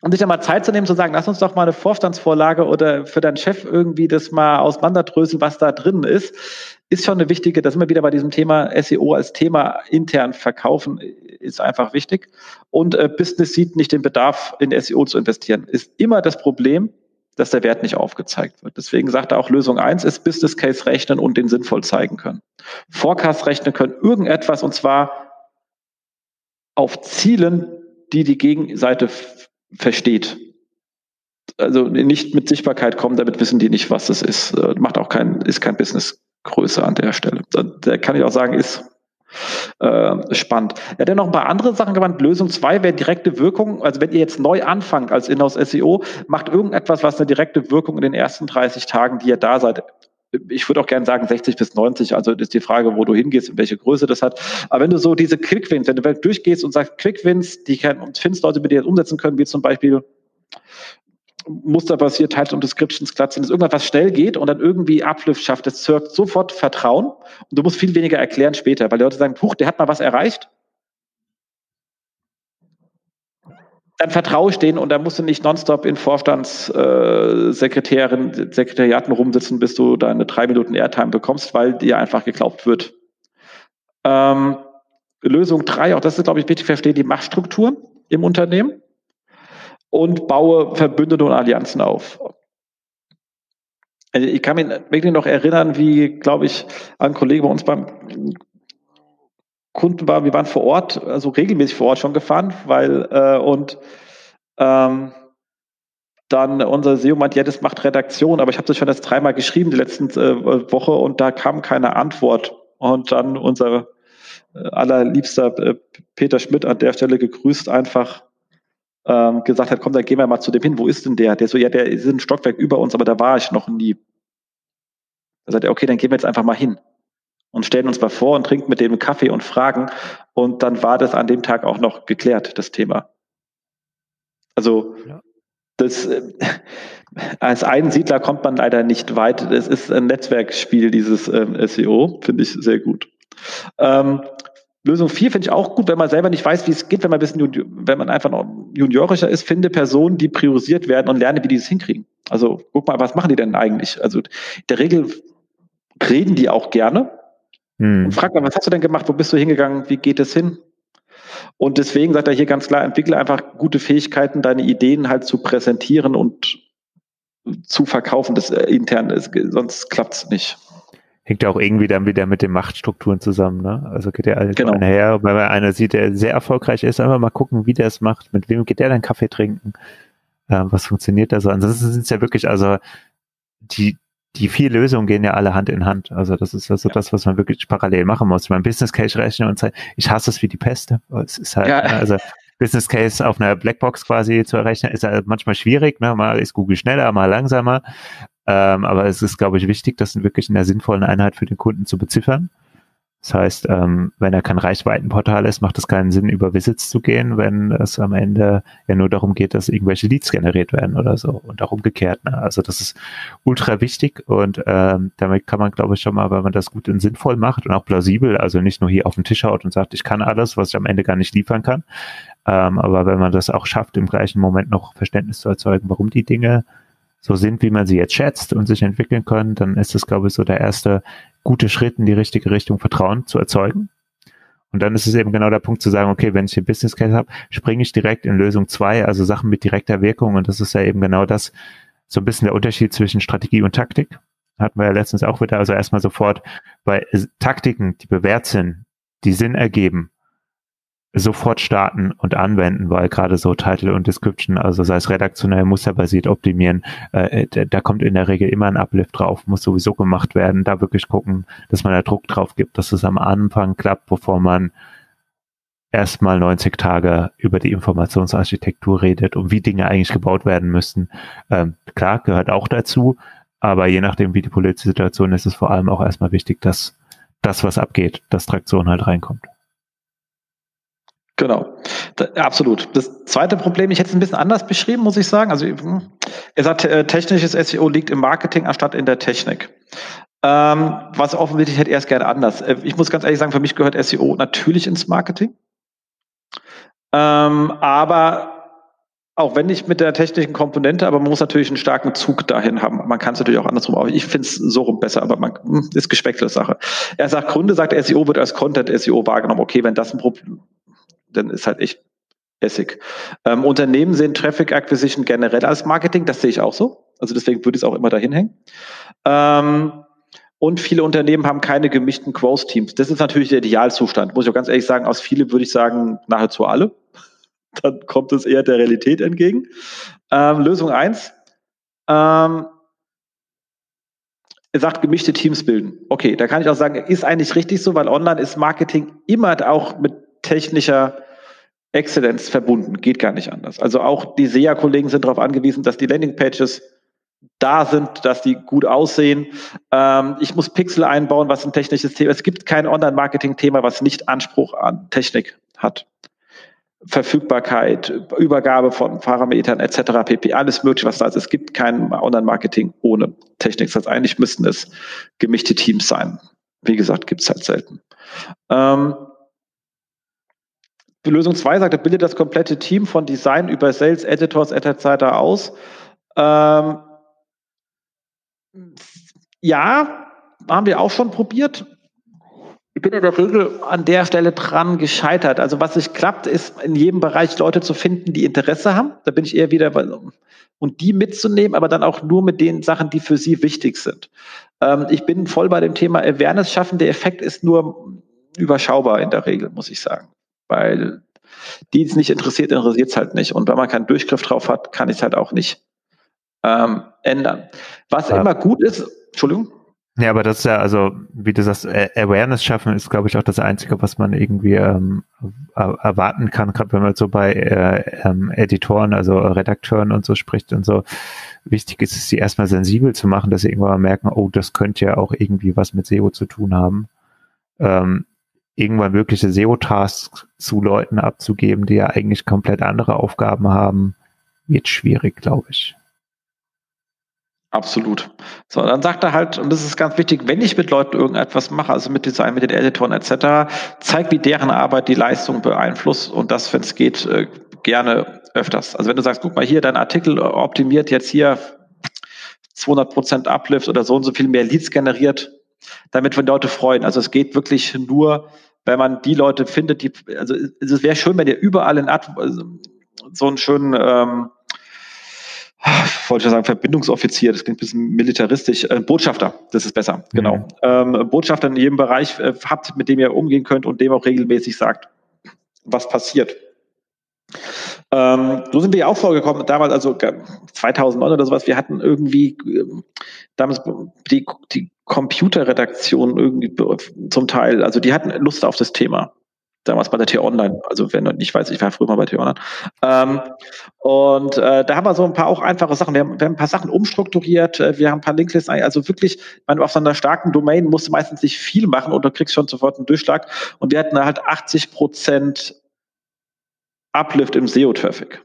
und sich dann mal Zeit zu nehmen, zu sagen, lass uns doch mal eine Vorstandsvorlage oder für deinen Chef irgendwie das mal auseinanderdröseln, was da drin ist, ist schon eine wichtige, da wir wieder bei diesem Thema SEO als Thema intern verkaufen, ist einfach wichtig. Und äh, Business sieht nicht den Bedarf, in SEO zu investieren. Ist immer das Problem, dass der Wert nicht aufgezeigt wird. Deswegen sagt er auch, Lösung eins ist Business Case rechnen und den sinnvoll zeigen können. Forecast rechnen können irgendetwas und zwar auf Zielen, die die Gegenseite versteht. Also nicht mit Sichtbarkeit kommen, damit wissen die nicht, was das ist. Äh, macht auch kein, ist kein Businessgröße an der Stelle. Da kann ich auch sagen, ist äh, spannend. Er hat ja noch ein paar andere Sachen gemeint. Lösung zwei wäre direkte Wirkung. Also wenn ihr jetzt neu anfangt als Inhouse SEO, macht irgendetwas, was eine direkte Wirkung in den ersten 30 Tagen, die ihr da seid, ich würde auch gerne sagen 60 bis 90, also ist die Frage, wo du hingehst und welche Größe das hat. Aber wenn du so diese Quick-Wins, wenn du durchgehst und sagst Quick-Wins, die kann, findest Leute, mit denen umsetzen können, wie zum Beispiel musterbasiert Titles und Descriptions sind, dass irgendwas was schnell geht und dann irgendwie Uplift schafft, das zirkt sofort Vertrauen und du musst viel weniger erklären später, weil die Leute sagen, huch, der hat mal was erreicht. Dann vertraue ich denen und da musst du nicht nonstop in Vorstandssekretären, äh, Sekretariaten rumsitzen, bis du deine drei Minuten Airtime bekommst, weil dir einfach geglaubt wird. Ähm, Lösung drei, auch das ist, glaube ich, wichtig, verstehe die Machtstrukturen im Unternehmen und baue Verbündete und Allianzen auf. Also ich kann mich wirklich noch erinnern, wie, glaube ich, ein Kollege bei uns beim Kunden war, wir waren vor Ort, also regelmäßig vor Ort schon gefahren, weil äh, und ähm, dann unser SEO meint, ja, das macht Redaktion, aber ich habe das schon jetzt dreimal geschrieben die letzten äh, Woche und da kam keine Antwort. Und dann unser äh, allerliebster äh, Peter Schmidt an der Stelle gegrüßt, einfach ähm, gesagt hat, komm, dann gehen wir mal zu dem hin. Wo ist denn der? Der so, ja, der ist ein Stockwerk über uns, aber da war ich noch nie. Da sagt er, okay, dann gehen wir jetzt einfach mal hin und stellen uns mal vor und trinken mit dem Kaffee und fragen. Und dann war das an dem Tag auch noch geklärt, das Thema. Also ja. das äh, als Einsiedler kommt man leider nicht weit. Es ist ein Netzwerkspiel, dieses ähm, SEO, finde ich sehr gut. Ähm, Lösung 4 finde ich auch gut, wenn man selber nicht weiß, wie es geht, wenn man ein bisschen, wenn man einfach noch juniorischer ist, finde Personen, die priorisiert werden und lerne, wie die das hinkriegen. Also guck mal, was machen die denn eigentlich? Also in der Regel reden die auch gerne. Hm. Und frag mal, was hast du denn gemacht? Wo bist du hingegangen? Wie geht es hin? Und deswegen sagt er hier ganz klar, entwickle einfach gute Fähigkeiten, deine Ideen halt zu präsentieren und zu verkaufen. Das äh, intern ist, sonst klappt es nicht hängt ja auch irgendwie dann wieder mit den Machtstrukturen zusammen. Ne? Also geht ja alles genau. einher, weil man einer sieht, der sehr erfolgreich ist, einfach mal gucken, wie der es macht, mit wem geht der dann Kaffee trinken, äh, was funktioniert da so. Ansonsten sind es ja wirklich, also die, die vier Lösungen gehen ja alle Hand in Hand. Also das ist also ja. das, was man wirklich parallel machen muss. Mein Business Case rechnen und sagen, ich hasse es wie die Peste. Es ist halt, ja. also Business Case auf einer Blackbox quasi zu errechnen, ist halt manchmal schwierig. Ne? Mal ist Google schneller, mal langsamer. Ähm, aber es ist, glaube ich, wichtig, das wirklich in der sinnvollen Einheit für den Kunden zu beziffern. Das heißt, ähm, wenn er kein Reichweitenportal ist, macht es keinen Sinn, über Visits zu gehen, wenn es am Ende ja nur darum geht, dass irgendwelche Leads generiert werden oder so und auch umgekehrt. Ne? Also das ist ultra wichtig und ähm, damit kann man, glaube ich, schon mal, wenn man das gut und sinnvoll macht und auch plausibel, also nicht nur hier auf den Tisch haut und sagt, ich kann alles, was ich am Ende gar nicht liefern kann, ähm, aber wenn man das auch schafft, im gleichen Moment noch Verständnis zu erzeugen, warum die Dinge so sind, wie man sie jetzt schätzt und sich entwickeln können, dann ist es, glaube ich, so der erste gute Schritt in die richtige Richtung, Vertrauen zu erzeugen. Und dann ist es eben genau der Punkt zu sagen, okay, wenn ich den Business Case habe, springe ich direkt in Lösung zwei, also Sachen mit direkter Wirkung. Und das ist ja eben genau das, so ein bisschen der Unterschied zwischen Strategie und Taktik. Hatten wir ja letztens auch wieder, also erstmal sofort bei Taktiken, die bewährt sind, die Sinn ergeben, sofort starten und anwenden, weil gerade so Title und Description, also sei es redaktionell, musterbasiert optimieren, äh, da kommt in der Regel immer ein Uplift drauf, muss sowieso gemacht werden, da wirklich gucken, dass man da Druck drauf gibt, dass es am Anfang klappt, bevor man erstmal 90 Tage über die Informationsarchitektur redet und wie Dinge eigentlich gebaut werden müssten. Ähm, klar, gehört auch dazu, aber je nachdem, wie die politische Situation ist, ist es vor allem auch erstmal wichtig, dass das, was abgeht, dass Traktion halt reinkommt. Genau, da, absolut. Das zweite Problem, ich hätte es ein bisschen anders beschrieben, muss ich sagen. Also er sagt, äh, technisches SEO liegt im Marketing anstatt in der Technik. Ähm, was offensichtlich hätte er es gerne anders. Äh, ich muss ganz ehrlich sagen, für mich gehört SEO natürlich ins Marketing. Ähm, aber auch wenn nicht mit der technischen Komponente, aber man muss natürlich einen starken Zug dahin haben. Man kann es natürlich auch andersrum, aber ich finde es so rum besser, aber man hm, ist gespeckte Sache. Er sagt, Gründe sagt, SEO wird als Content SEO wahrgenommen. Okay, wenn das ein Problem, dann ist halt echt Essig. Ähm, Unternehmen sehen Traffic Acquisition generell als Marketing, das sehe ich auch so. Also deswegen würde ich es auch immer dahin hängen. Ähm, und viele Unternehmen haben keine gemischten Growth-Teams. Das ist natürlich der Idealzustand. Muss ich auch ganz ehrlich sagen, aus viele würde ich sagen, nahezu alle. Dann kommt es eher der Realität entgegen. Ähm, Lösung eins: Ähm, er sagt, gemischte Teams bilden. Okay, da kann ich auch sagen, ist eigentlich richtig so, weil online ist Marketing immer auch mit technischer Exzellenz verbunden. Geht gar nicht anders. Also auch die SEA-Kollegen sind darauf angewiesen, dass die Landingpages da sind, dass die gut aussehen. Ähm, ich muss Pixel einbauen, was ein technisches Thema. Es gibt kein Online-Marketing-Thema, was nicht Anspruch an Technik hat. Verfügbarkeit, Übergabe von Parametern etc. pp. Alles mögliche, was da ist. Es gibt kein Online-Marketing ohne Technik. Das heißt, eigentlich müssten es gemischte Teams sein. Wie gesagt, gibt es halt selten. Ähm, Lösung 2 sagt, er bildet das komplette Team von Design über Sales, Editors etc. aus. Ähm, ja, haben wir auch schon probiert. Ich bin in der Regel an der Stelle dran gescheitert. Also was nicht klappt, ist in jedem Bereich Leute zu finden, die Interesse haben. Da bin ich eher wieder und die mitzunehmen, aber dann auch nur mit den Sachen, die für sie wichtig sind. Ähm, ich bin voll bei dem Thema Awareness schaffen. Der Effekt ist nur überschaubar in der Regel, muss ich sagen. Weil die es nicht interessiert, interessiert es halt nicht. Und wenn man keinen Durchgriff drauf hat, kann ich es halt auch nicht ähm, ändern. Was ja. immer gut ist, Entschuldigung. Ja, aber das ist ja, also, wie du sagst, Awareness schaffen ist, glaube ich, auch das Einzige, was man irgendwie ähm, erwarten kann, gerade wenn man so bei äh, ähm, Editoren, also Redakteuren und so spricht und so. Wichtig ist es, sie erstmal sensibel zu machen, dass sie irgendwann mal merken, oh, das könnte ja auch irgendwie was mit SEO zu tun haben. Ähm, irgendwann wirkliche SEO-Tasks zu Leuten abzugeben, die ja eigentlich komplett andere Aufgaben haben, wird schwierig, glaube ich. Absolut. So, dann sagt er halt, und das ist ganz wichtig, wenn ich mit Leuten irgendetwas mache, also mit Design, mit den Editoren etc., zeig, wie deren Arbeit die Leistung beeinflusst und das, wenn es geht, äh, gerne öfters. Also wenn du sagst, guck mal hier, dein Artikel optimiert jetzt hier 200 Prozent Uplift oder so und so viel mehr Leads generiert, damit wir Leute freuen. Also es geht wirklich nur, wenn man die Leute findet, die, also es wäre schön, wenn ihr überall in Ad, also so einen schönen, ähm, wollte ich sagen, Verbindungsoffizier, das klingt ein bisschen militaristisch, äh, Botschafter, das ist besser, genau. mhm. genau. Ähm, Botschafter in jedem Bereich äh, habt, mit dem ihr umgehen könnt und dem auch regelmäßig sagt, was passiert. Ähm, so sind wir ja auch vorgekommen, damals, also 2009 oder sowas, wir hatten irgendwie ähm, damals die, die Computerredaktion irgendwie zum Teil, also die hatten Lust auf das Thema. Damals bei der T-Online, also wenn du nicht weiß, ich war früher mal bei T-Online. Ähm, und äh, da haben wir so ein paar auch einfache Sachen. Wir haben, wir haben ein paar Sachen umstrukturiert, äh, wir haben ein paar Linklisten, also wirklich, du auf so einer starken Domain musst du meistens nicht viel machen und du kriegst schon sofort einen Durchschlag. Und wir hatten halt 80 Prozent Uplift im SEO-Traffic.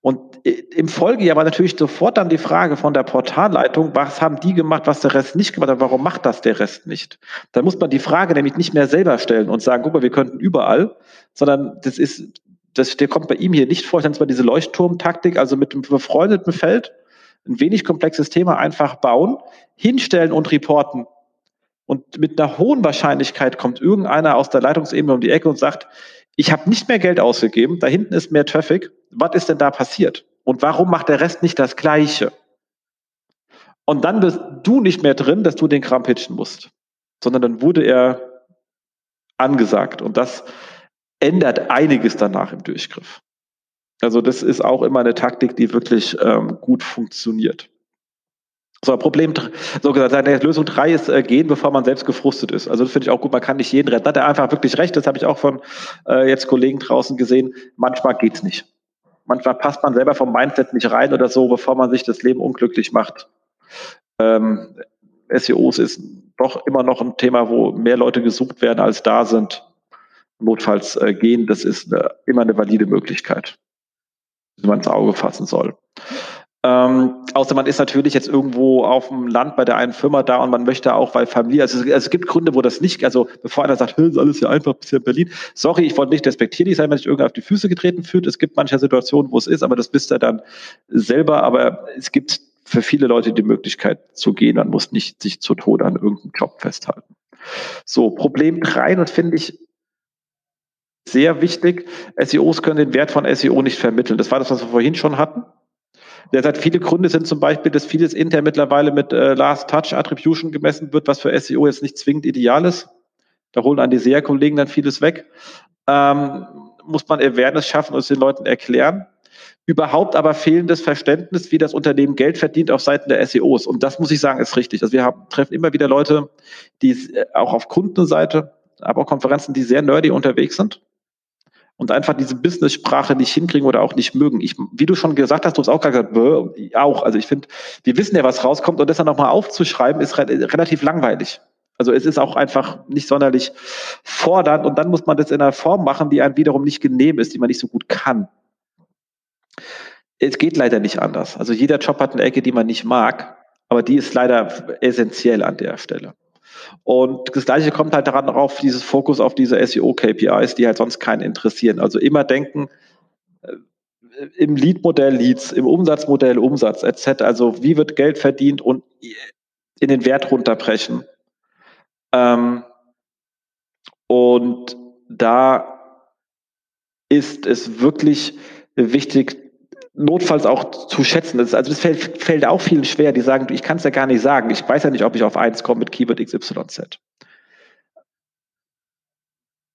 Und im Folgejahr war natürlich sofort dann die Frage von der Portalleitung, was haben die gemacht, was der Rest nicht gemacht hat, warum macht das der Rest nicht? Da muss man die Frage nämlich nicht mehr selber stellen und sagen, guck mal, wir könnten überall, sondern das ist, das, der kommt bei ihm hier nicht vor, es mal diese Leuchtturmtaktik, also mit einem befreundeten Feld ein wenig komplexes Thema einfach bauen, hinstellen und reporten. Und mit einer hohen Wahrscheinlichkeit kommt irgendeiner aus der Leitungsebene um die Ecke und sagt, ich habe nicht mehr Geld ausgegeben, da hinten ist mehr Traffic. Was ist denn da passiert? Und warum macht der Rest nicht das Gleiche? Und dann bist du nicht mehr drin, dass du den Kram pitchen musst, sondern dann wurde er angesagt. Und das ändert einiges danach im Durchgriff. Also das ist auch immer eine Taktik, die wirklich ähm, gut funktioniert. So, Problem, so gesagt, Lösung drei ist äh, gehen, bevor man selbst gefrustet ist. Also das finde ich auch gut, man kann nicht jeden retten. Hat er einfach wirklich recht, das habe ich auch von äh, jetzt Kollegen draußen gesehen. Manchmal geht's nicht. Manchmal passt man selber vom Mindset nicht rein oder so, bevor man sich das Leben unglücklich macht. Ähm, SEOs ist doch immer noch ein Thema, wo mehr Leute gesucht werden, als da sind. Notfalls äh, gehen, das ist eine, immer eine valide Möglichkeit, die man ins Auge fassen soll. Ähm, außer man ist natürlich jetzt irgendwo auf dem Land bei der einen Firma da und man möchte auch, weil Familie, also es, also es gibt Gründe, wo das nicht, also bevor einer sagt, ist alles ja einfach bisher in Berlin. Sorry, ich wollte nicht despektierlich sein, wenn sich irgendwer auf die Füße getreten fühlt. Es gibt manche Situationen, wo es ist, aber das bist du dann selber. Aber es gibt für viele Leute die Möglichkeit zu gehen. Man muss nicht sich zu Tode an irgendeinem Job festhalten. So, Problem drei, und finde ich sehr wichtig, SEOs können den Wert von SEO nicht vermitteln. Das war das, was wir vorhin schon hatten. Der sagt, viele Gründe sind zum Beispiel, dass vieles intern mittlerweile mit äh, Last Touch Attribution gemessen wird, was für SEO jetzt nicht zwingend ideal ist. Da holen an die SEA-Kollegen dann vieles weg. Ähm, muss man Awareness schaffen und es den Leuten erklären. Überhaupt aber fehlendes Verständnis, wie das Unternehmen Geld verdient auf Seiten der SEOs. Und das muss ich sagen, ist richtig. Also wir haben, treffen immer wieder Leute, die äh, auch auf Kundenseite, aber auch Konferenzen, die sehr nerdy unterwegs sind und einfach diese Business-Sprache nicht hinkriegen oder auch nicht mögen. Ich, wie du schon gesagt hast, du hast auch gesagt, bäh, auch. Also ich finde, wir wissen ja, was rauskommt und das dann nochmal aufzuschreiben, ist re relativ langweilig. Also es ist auch einfach nicht sonderlich fordernd und dann muss man das in einer Form machen, die einem wiederum nicht genehm ist, die man nicht so gut kann. Es geht leider nicht anders. Also jeder Job hat eine Ecke, die man nicht mag, aber die ist leider essentiell an der Stelle. Und das Gleiche kommt halt daran darauf, dieses Fokus auf diese SEO-KPIs, die halt sonst keinen interessieren. Also immer denken, äh, im Lead-Modell Leads, im Umsatzmodell Umsatz etc. Also wie wird Geld verdient und in den Wert runterbrechen. Ähm, und da ist es wirklich wichtig, notfalls auch zu schätzen. Das, also das fällt, fällt auch vielen schwer, die sagen, ich kann es ja gar nicht sagen. Ich weiß ja nicht, ob ich auf eins komme mit Keyword XYZ.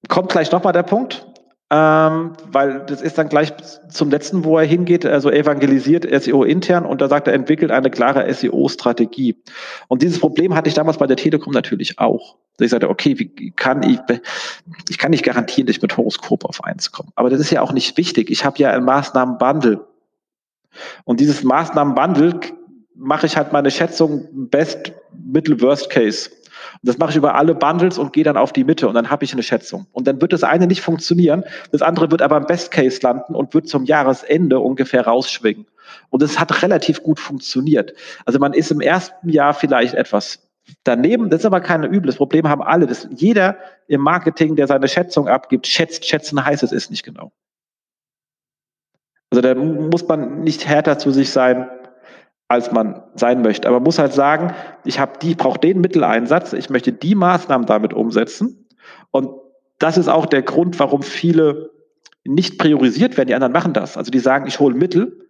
Kommt gleich nochmal der Punkt, ähm, weil das ist dann gleich zum letzten, wo er hingeht, also evangelisiert SEO intern und da sagt er, entwickelt eine klare SEO-Strategie. Und dieses Problem hatte ich damals bei der Telekom natürlich auch. Ich sagte, okay, wie kann ich, ich kann nicht garantieren, dass ich mit Horoskop auf eins komme. Aber das ist ja auch nicht wichtig. Ich habe ja ein Maßnahmenbundle. Und dieses Maßnahmenbundle mache ich halt meine Schätzung Best, Mittel, Worst Case. Und das mache ich über alle Bundles und gehe dann auf die Mitte und dann habe ich eine Schätzung. Und dann wird das eine nicht funktionieren, das andere wird aber im Best Case landen und wird zum Jahresende ungefähr rausschwingen. Und es hat relativ gut funktioniert. Also man ist im ersten Jahr vielleicht etwas daneben, das ist aber kein übles Problem, haben alle. Das, jeder im Marketing, der seine Schätzung abgibt, schätzt, schätzen heißt es ist nicht genau. Also da muss man nicht härter zu sich sein, als man sein möchte. Aber man muss halt sagen, ich habe die, brauche den Mitteleinsatz, ich möchte die Maßnahmen damit umsetzen. Und das ist auch der Grund, warum viele nicht priorisiert werden. Die anderen machen das. Also die sagen, ich hole Mittel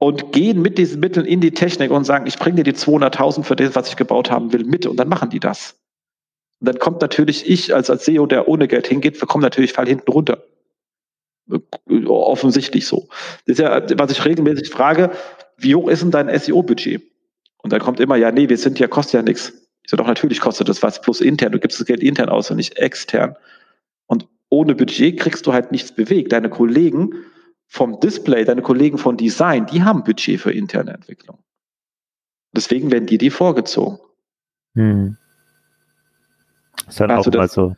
und gehen mit diesen Mitteln in die Technik und sagen, ich bringe dir die 200.000 für das, was ich gebaut haben will, mit. Und dann machen die das. Und dann kommt natürlich ich als, als SEO, der ohne Geld hingeht, kommen natürlich Fall hinten runter offensichtlich so. Das ist ja, was ich regelmäßig frage, wie hoch ist denn dein SEO-Budget? Und dann kommt immer, ja, nee, wir sind ja, kostet ja nichts. Ich sage doch, natürlich kostet das was, plus intern. Du gibst das Geld intern aus und nicht extern. Und ohne Budget kriegst du halt nichts bewegt. Deine Kollegen vom Display, deine Kollegen von Design, die haben Budget für interne Entwicklung. Deswegen werden die die vorgezogen. Hm. Das ist dann also auch mal so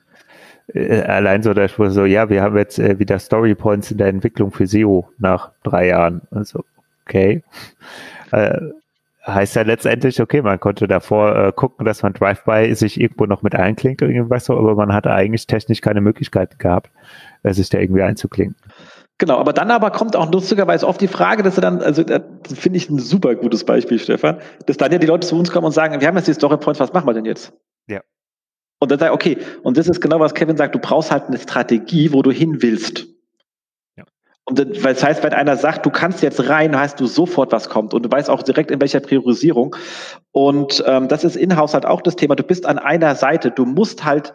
äh, allein so der Spruch so, ja, wir haben jetzt äh, wieder Story Points in der Entwicklung für SEO nach drei Jahren. Also, okay. Äh, heißt ja letztendlich, okay, man konnte davor äh, gucken, dass man Drive-By sich irgendwo noch mit einklingt oder irgendwas so, aber man hatte eigentlich technisch keine Möglichkeit gehabt, äh, sich da irgendwie einzuklinken. Genau, aber dann aber kommt auch lustigerweise oft die Frage, dass er dann, also das finde ich ein super gutes Beispiel, Stefan, dass dann ja die Leute zu uns kommen und sagen, wir haben jetzt die Story Points, was machen wir denn jetzt? Ja. Und dann sage ich, okay, und das ist genau, was Kevin sagt, du brauchst halt eine Strategie, wo du hin willst. Ja. Und das heißt, wenn einer sagt, du kannst jetzt rein, heißt du sofort, was kommt. Und du weißt auch direkt, in welcher Priorisierung. Und ähm, das ist in-house halt auch das Thema. Du bist an einer Seite. Du musst halt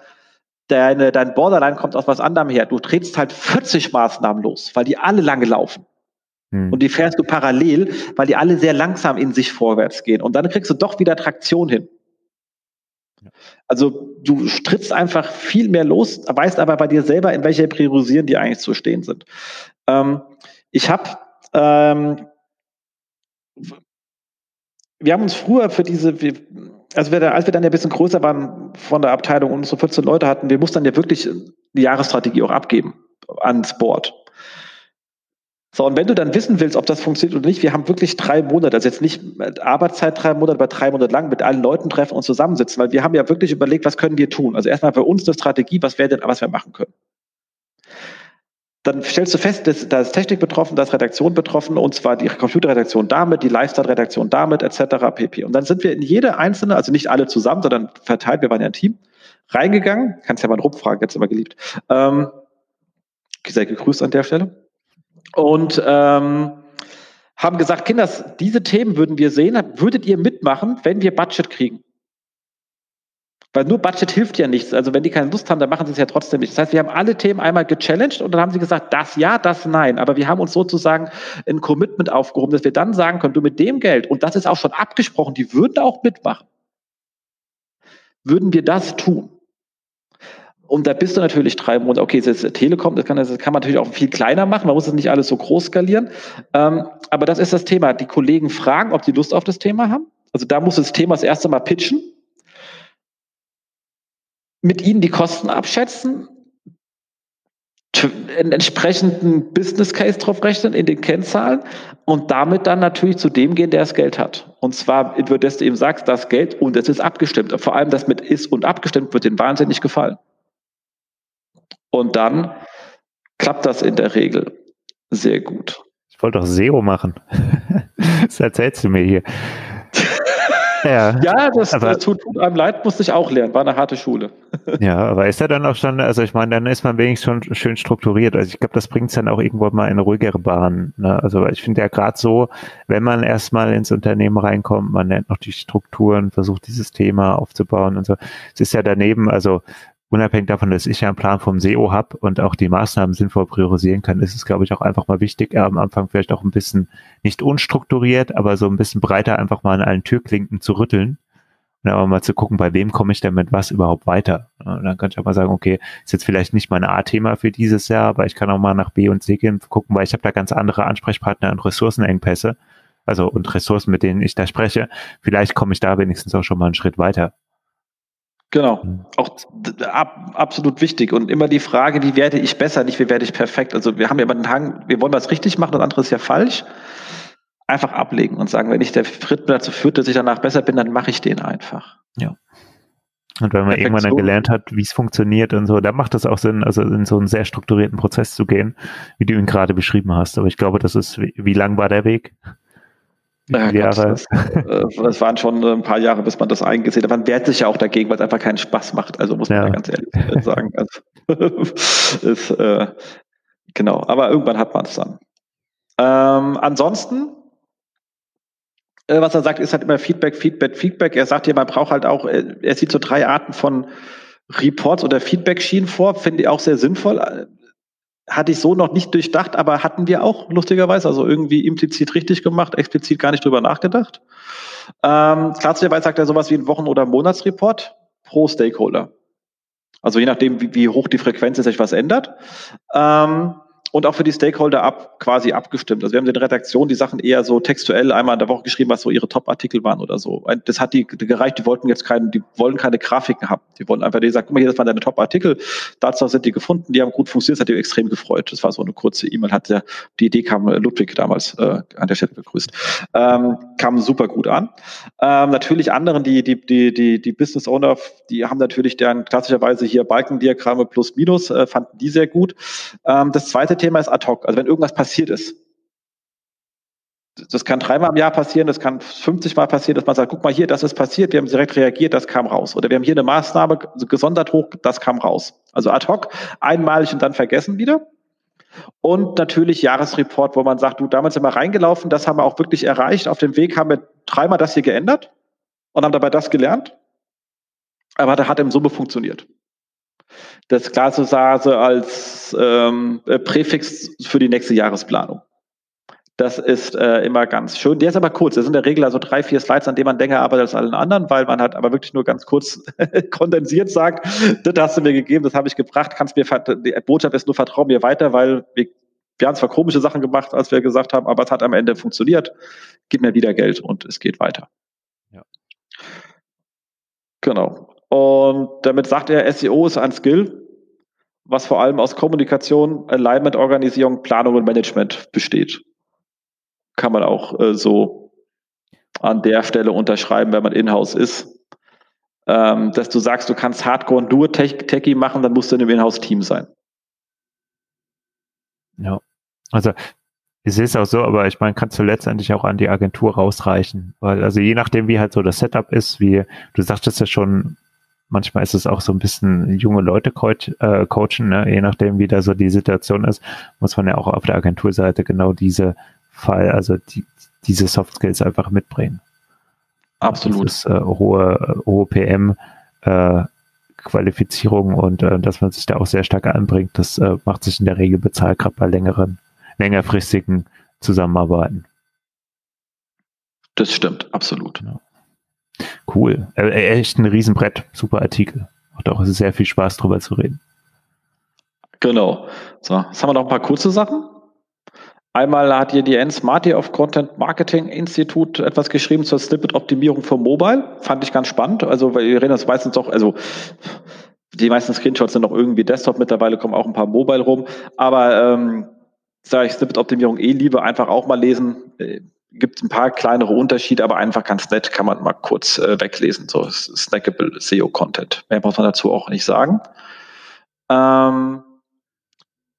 deine, dein Borderline kommt aus was anderem her. Du trittst halt 40 Maßnahmen los, weil die alle lange laufen. Hm. Und die fährst du parallel, weil die alle sehr langsam in sich vorwärts gehen. Und dann kriegst du doch wieder Traktion hin. Also du strittst einfach viel mehr los, weißt aber bei dir selber, in welcher Priorisieren die eigentlich zu stehen sind. Ähm, ich habe, ähm, wir haben uns früher für diese, also wir, als wir dann ja ein bisschen größer waren von der Abteilung und so 14 Leute hatten, wir mussten dann ja wirklich die Jahresstrategie auch abgeben ans Board. So, und wenn du dann wissen willst, ob das funktioniert oder nicht, wir haben wirklich drei Monate, also jetzt nicht Arbeitszeit drei Monate, aber drei Monate lang mit allen Leuten treffen und zusammensitzen, weil wir haben ja wirklich überlegt, was können wir tun? Also erstmal für uns eine Strategie, was wäre denn, was wir machen können. Dann stellst du fest, dass, da ist Technik betroffen, da ist Redaktion betroffen, und zwar die Computerredaktion damit, die Lifestyle-Redaktion damit, etc. pp. Und dann sind wir in jede einzelne, also nicht alle zusammen, sondern verteilt, wir waren ja ein Team, reingegangen, kannst ja mal einen Rupp fragen, jetzt immer geliebt. Ähm, sehr gegrüßt an der Stelle und ähm, haben gesagt, Kinders, diese Themen würden wir sehen, würdet ihr mitmachen, wenn wir Budget kriegen? Weil nur Budget hilft ja nichts. Also wenn die keine Lust haben, dann machen sie es ja trotzdem nicht. Das heißt, wir haben alle Themen einmal gechallenged und dann haben sie gesagt, das ja, das nein. Aber wir haben uns sozusagen ein Commitment aufgehoben, dass wir dann sagen können, du mit dem Geld, und das ist auch schon abgesprochen, die würden auch mitmachen, würden wir das tun. Und da bist du natürlich drei Monate, okay, das ist Telekom, das kann, das kann man natürlich auch viel kleiner machen, man muss das nicht alles so groß skalieren. Ähm, aber das ist das Thema. Die Kollegen fragen, ob sie Lust auf das Thema haben. Also da muss das Thema das erste Mal pitchen. Mit ihnen die Kosten abschätzen, einen entsprechenden Business Case drauf rechnen in den Kennzahlen und damit dann natürlich zu dem gehen, der das Geld hat. Und zwar, dass du eben sagst, das Geld und es ist abgestimmt. Vor allem das mit ist und abgestimmt wird den wahnsinnig gefallen. Und dann klappt das in der Regel sehr gut. Ich wollte doch SEO machen. das erzählst du mir hier. Ja, ja das, aber, das tut, tut, einem leid, musste ich auch lernen, war eine harte Schule. ja, aber ist er dann auch schon, also ich meine, dann ist man wenigstens schon schön strukturiert. Also ich glaube, das bringt es dann auch irgendwo mal in eine ruhigere Bahn. Ne? Also ich finde ja gerade so, wenn man erstmal ins Unternehmen reinkommt, man lernt noch die Strukturen, versucht dieses Thema aufzubauen und so. Es ist ja daneben, also unabhängig davon, dass ich ja einen Plan vom SEO habe und auch die Maßnahmen sinnvoll priorisieren kann, ist es, glaube ich, auch einfach mal wichtig, am Anfang vielleicht auch ein bisschen nicht unstrukturiert, aber so ein bisschen breiter einfach mal an allen Türklinken zu rütteln und aber mal zu gucken, bei wem komme ich denn mit was überhaupt weiter. Und dann kann ich auch mal sagen, okay, ist jetzt vielleicht nicht mein A-Thema für dieses Jahr, aber ich kann auch mal nach B und C gehen, gucken, weil ich habe da ganz andere Ansprechpartner und Ressourcenengpässe, also und Ressourcen, mit denen ich da spreche. Vielleicht komme ich da wenigstens auch schon mal einen Schritt weiter. Genau, mhm. auch ab, absolut wichtig. Und immer die Frage, wie werde ich besser, nicht wie werde ich perfekt. Also wir haben ja immer den Hang, wir wollen was richtig machen, das andere ist ja falsch. Einfach ablegen und sagen, wenn ich der Schritt dazu führt, dass ich danach besser bin, dann mache ich den einfach. Ja. Und wenn man Perfektion. irgendwann dann gelernt hat, wie es funktioniert und so, dann macht es auch Sinn, also in so einen sehr strukturierten Prozess zu gehen, wie du ihn gerade beschrieben hast. Aber ich glaube, das ist, wie, wie lang war der Weg? Ja, Jahre. Das, äh, das, waren schon ein paar Jahre, bis man das eingesehen hat. Man wehrt sich ja auch dagegen, weil es einfach keinen Spaß macht. Also muss man ja, ganz ehrlich sagen. Also, ist, äh, genau, aber irgendwann hat man es dann. Ähm, ansonsten, äh, was er sagt, ist halt immer Feedback, Feedback, Feedback. Er sagt ja, man braucht halt auch, äh, er sieht so drei Arten von Reports oder Feedback-Schienen vor, finde ich auch sehr sinnvoll hatte ich so noch nicht durchdacht, aber hatten wir auch lustigerweise, also irgendwie implizit richtig gemacht, explizit gar nicht drüber nachgedacht. Ähm, klassischerweise sagt er sowas wie ein Wochen- oder Monatsreport pro Stakeholder. Also je nachdem, wie, wie hoch die Frequenz ist, sich was ändert. Ähm, und auch für die Stakeholder ab, quasi abgestimmt. Also wir haben in der Redaktion die Sachen eher so textuell einmal in der Woche geschrieben, was so ihre Top-Artikel waren oder so. Das hat die, gereicht, die wollten jetzt keine, die wollen keine Grafiken haben. Die wollen einfach, die sagen, guck mal, hier, das waren deine Top-Artikel, dazu sind die gefunden, die haben gut funktioniert, das hat die extrem gefreut. Das war so eine kurze E-Mail, hat der, die Idee kam Ludwig damals äh, an der Stelle begrüßt. Ähm, kam super gut an. Ähm, natürlich anderen, die, die, die, die, die Business Owner, die haben natürlich dann klassischerweise hier Balkendiagramme plus minus, äh, fanden die sehr gut. Ähm, das zweite Thema ist ad hoc. Also wenn irgendwas passiert ist, das kann dreimal im Jahr passieren, das kann 50 Mal passieren, dass man sagt, guck mal hier, das ist passiert, wir haben direkt reagiert, das kam raus. Oder wir haben hier eine Maßnahme gesondert hoch, das kam raus. Also ad hoc, einmalig und dann vergessen wieder. Und natürlich Jahresreport, wo man sagt, du, damals sind wir reingelaufen, das haben wir auch wirklich erreicht. Auf dem Weg haben wir dreimal das hier geändert und haben dabei das gelernt. Aber das hat im Summe funktioniert das Glasosase als ähm, äh, Präfix für die nächste Jahresplanung. Das ist äh, immer ganz schön. Der ist aber kurz. Das sind in der Regel also drei, vier Slides, an denen man länger arbeitet als allen anderen, weil man halt aber wirklich nur ganz kurz kondensiert sagt, das hast du mir gegeben, das habe ich gebracht, kannst mir, die Botschaft ist nur, vertrau mir weiter, weil wir, wir haben zwar komische Sachen gemacht, als wir gesagt haben, aber es hat am Ende funktioniert. Gib mir wieder Geld und es geht weiter. Ja. Genau. Und damit sagt er, SEO ist ein Skill, was vor allem aus Kommunikation, Alignment, Organisierung, Planung und Management besteht. Kann man auch äh, so an der Stelle unterschreiben, wenn man in-house ist. Ähm, dass du sagst, du kannst Hardcore und Dur Techie machen, dann musst du in einem Inhouse-Team sein. Ja, also ich sehe es auch so, aber ich meine, kannst du letztendlich auch an die Agentur rausreichen, weil also je nachdem, wie halt so das Setup ist, wie du sagtest ja schon, manchmal ist es auch so ein bisschen junge Leute coach, äh, coachen, ne? je nachdem, wie da so die Situation ist, muss man ja auch auf der Agenturseite genau diese Fall, also die, diese Soft Skills einfach mitbringen. Absolut. Das ist, äh, hohe, hohe PM, äh, Qualifizierung und äh, dass man sich da auch sehr stark einbringt, das äh, macht sich in der Regel bezahlt, gerade bei längeren, längerfristigen Zusammenarbeiten. Das stimmt, absolut. Ja. Cool. Äh, äh, echt ein Riesenbrett. Super Artikel. Macht auch sehr viel Spaß drüber zu reden. Genau. So, jetzt haben wir noch ein paar kurze Sachen. Einmal hat hier die Jens Marti auf Content Marketing Institut etwas geschrieben zur Snippet-Optimierung für Mobile. Fand ich ganz spannend. Also, weil wir reden das meistens auch, also Die meisten Screenshots sind noch irgendwie Desktop mittlerweile, kommen auch ein paar Mobile rum. Aber ähm, sage ich Snippet-Optimierung eh lieber einfach auch mal lesen. Gibt ein paar kleinere Unterschiede, aber einfach ganz nett kann man mal kurz äh, weglesen. So snackable SEO-Content. Mehr muss man dazu auch nicht sagen. Ähm,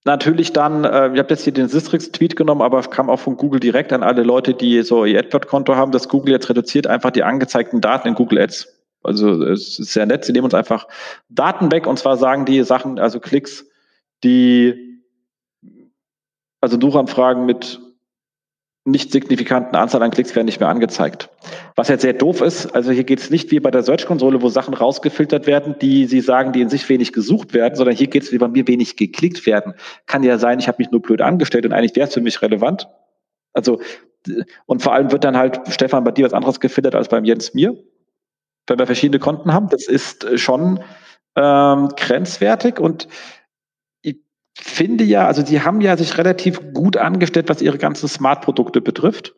natürlich dann, äh, ich habe jetzt hier den Sistrix-Tweet genommen, aber es kam auch von Google direkt an alle Leute, die so ihr AdWord-Konto haben, dass Google jetzt reduziert einfach die angezeigten Daten in Google Ads. Also es ist sehr nett, sie nehmen uns einfach Daten weg und zwar sagen die Sachen, also Klicks, die also Suchanfragen mit nicht signifikanten Anzahl an Klicks werden nicht mehr angezeigt. Was jetzt sehr doof ist, also hier geht es nicht wie bei der Search-Konsole, wo Sachen rausgefiltert werden, die Sie sagen, die in sich wenig gesucht werden, sondern hier geht es wie bei mir wenig geklickt werden. Kann ja sein, ich habe mich nur blöd angestellt und eigentlich wäre es für mich relevant. Also und vor allem wird dann halt Stefan bei dir was anderes gefiltert als beim Jens mir, wenn wir verschiedene Konten haben. Das ist schon ähm, grenzwertig und finde ja, also die haben ja sich relativ gut angestellt, was ihre ganzen Smart-Produkte betrifft.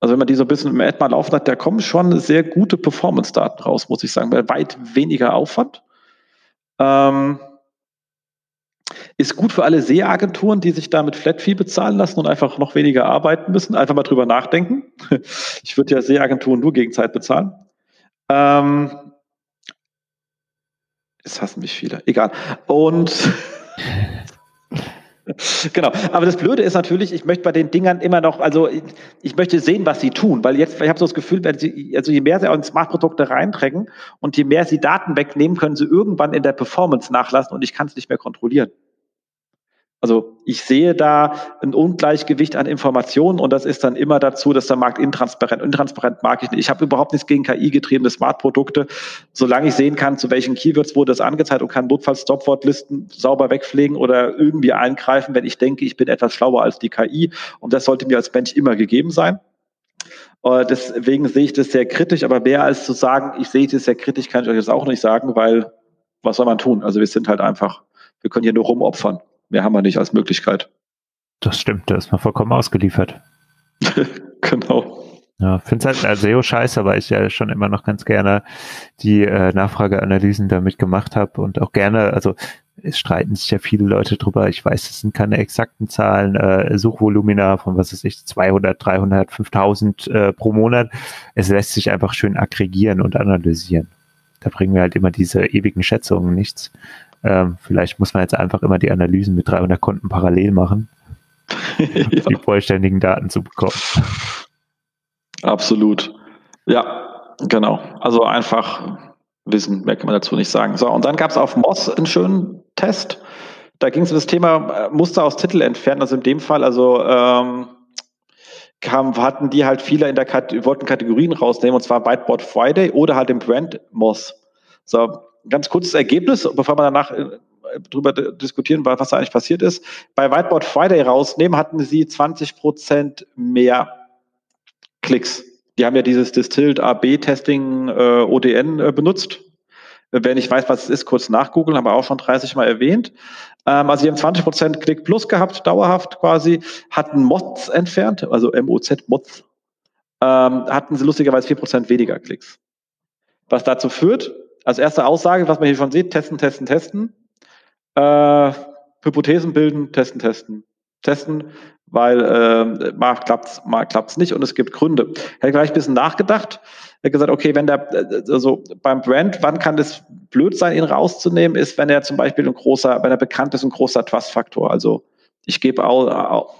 Also wenn man die so ein bisschen im Ad mal laufen hat, da kommen schon sehr gute Performance-Daten raus, muss ich sagen, bei weit weniger Aufwand. Ähm, ist gut für alle SEA-Agenturen, die sich da mit Flat-Fee bezahlen lassen und einfach noch weniger arbeiten müssen. Einfach mal drüber nachdenken. Ich würde ja SEA-Agenturen nur gegen Zeit bezahlen. Ähm, es hassen mich viele. Egal. Und Genau. Aber das Blöde ist natürlich, ich möchte bei den Dingern immer noch, also ich, möchte sehen, was sie tun, weil jetzt, ich habe so das Gefühl, wenn sie, also je mehr sie auch in Smart-Produkte reinträgen und je mehr sie Daten wegnehmen, können sie irgendwann in der Performance nachlassen und ich kann es nicht mehr kontrollieren. Also ich sehe da ein Ungleichgewicht an Informationen und das ist dann immer dazu, dass der Markt intransparent, intransparent mag ich nicht. Ich habe überhaupt nichts gegen KI-getriebene Smart-Produkte, solange ich sehen kann, zu welchen Keywords wurde das angezeigt und kann notfalls Stopwortlisten sauber wegpflegen oder irgendwie eingreifen, wenn ich denke, ich bin etwas schlauer als die KI und das sollte mir als Mensch immer gegeben sein. Äh, deswegen sehe ich das sehr kritisch, aber mehr als zu sagen, ich sehe das sehr kritisch, kann ich euch das auch nicht sagen, weil was soll man tun? Also wir sind halt einfach, wir können hier nur rumopfern. Mehr haben wir nicht als Möglichkeit. Das stimmt, da ist man vollkommen ausgeliefert. genau. Ja, finde es halt als SEO scheiße, weil ich ja schon immer noch ganz gerne die äh, Nachfrageanalysen damit gemacht habe und auch gerne, also es streiten sich ja viele Leute drüber. Ich weiß, es sind keine exakten Zahlen, äh, Suchvolumina von was weiß ich, 200, 300, 5000 äh, pro Monat. Es lässt sich einfach schön aggregieren und analysieren. Da bringen wir halt immer diese ewigen Schätzungen nichts. Ähm, vielleicht muss man jetzt einfach immer die Analysen mit 300 Konten parallel machen, um ja. die vollständigen Daten zu bekommen. Absolut. Ja, genau. Also einfach wissen, mehr kann man dazu nicht sagen. So, und dann gab es auf Moss einen schönen Test. Da ging es um das Thema äh, Muster aus Titel entfernen. Also in dem Fall, also ähm, kam, hatten die halt viele in der Kat wollten Kategorien rausnehmen, und zwar Whiteboard Friday oder halt im Brand Moss. So, ganz kurzes Ergebnis, bevor wir danach äh, drüber diskutieren, was da eigentlich passiert ist. Bei Whiteboard Friday rausnehmen hatten sie 20 Prozent mehr Klicks. Die haben ja dieses Distilled AB-Testing äh, ODN äh, benutzt. Wer nicht weiß, was es ist, kurz nachgoogeln, haben wir auch schon 30 Mal erwähnt. Ähm, also sie haben 20 Prozent Klick plus gehabt, dauerhaft quasi, hatten Mods entfernt, also MOZ Mods, ähm, hatten sie lustigerweise 4 Prozent weniger Klicks. Was dazu führt, als erste Aussage, was man hier schon sieht, testen, testen, testen. Äh, Hypothesen bilden, testen, testen. Testen, weil äh, mal klappt's, mal klappt's nicht und es gibt Gründe. Ich hätte gleich ein bisschen nachgedacht. Hat gesagt, okay, wenn der, also beim Brand, wann kann es blöd sein, ihn rauszunehmen, ist, wenn er zum Beispiel ein großer, wenn er bekannt ist, ein großer Trust-Faktor. Also ich gebe auch, auch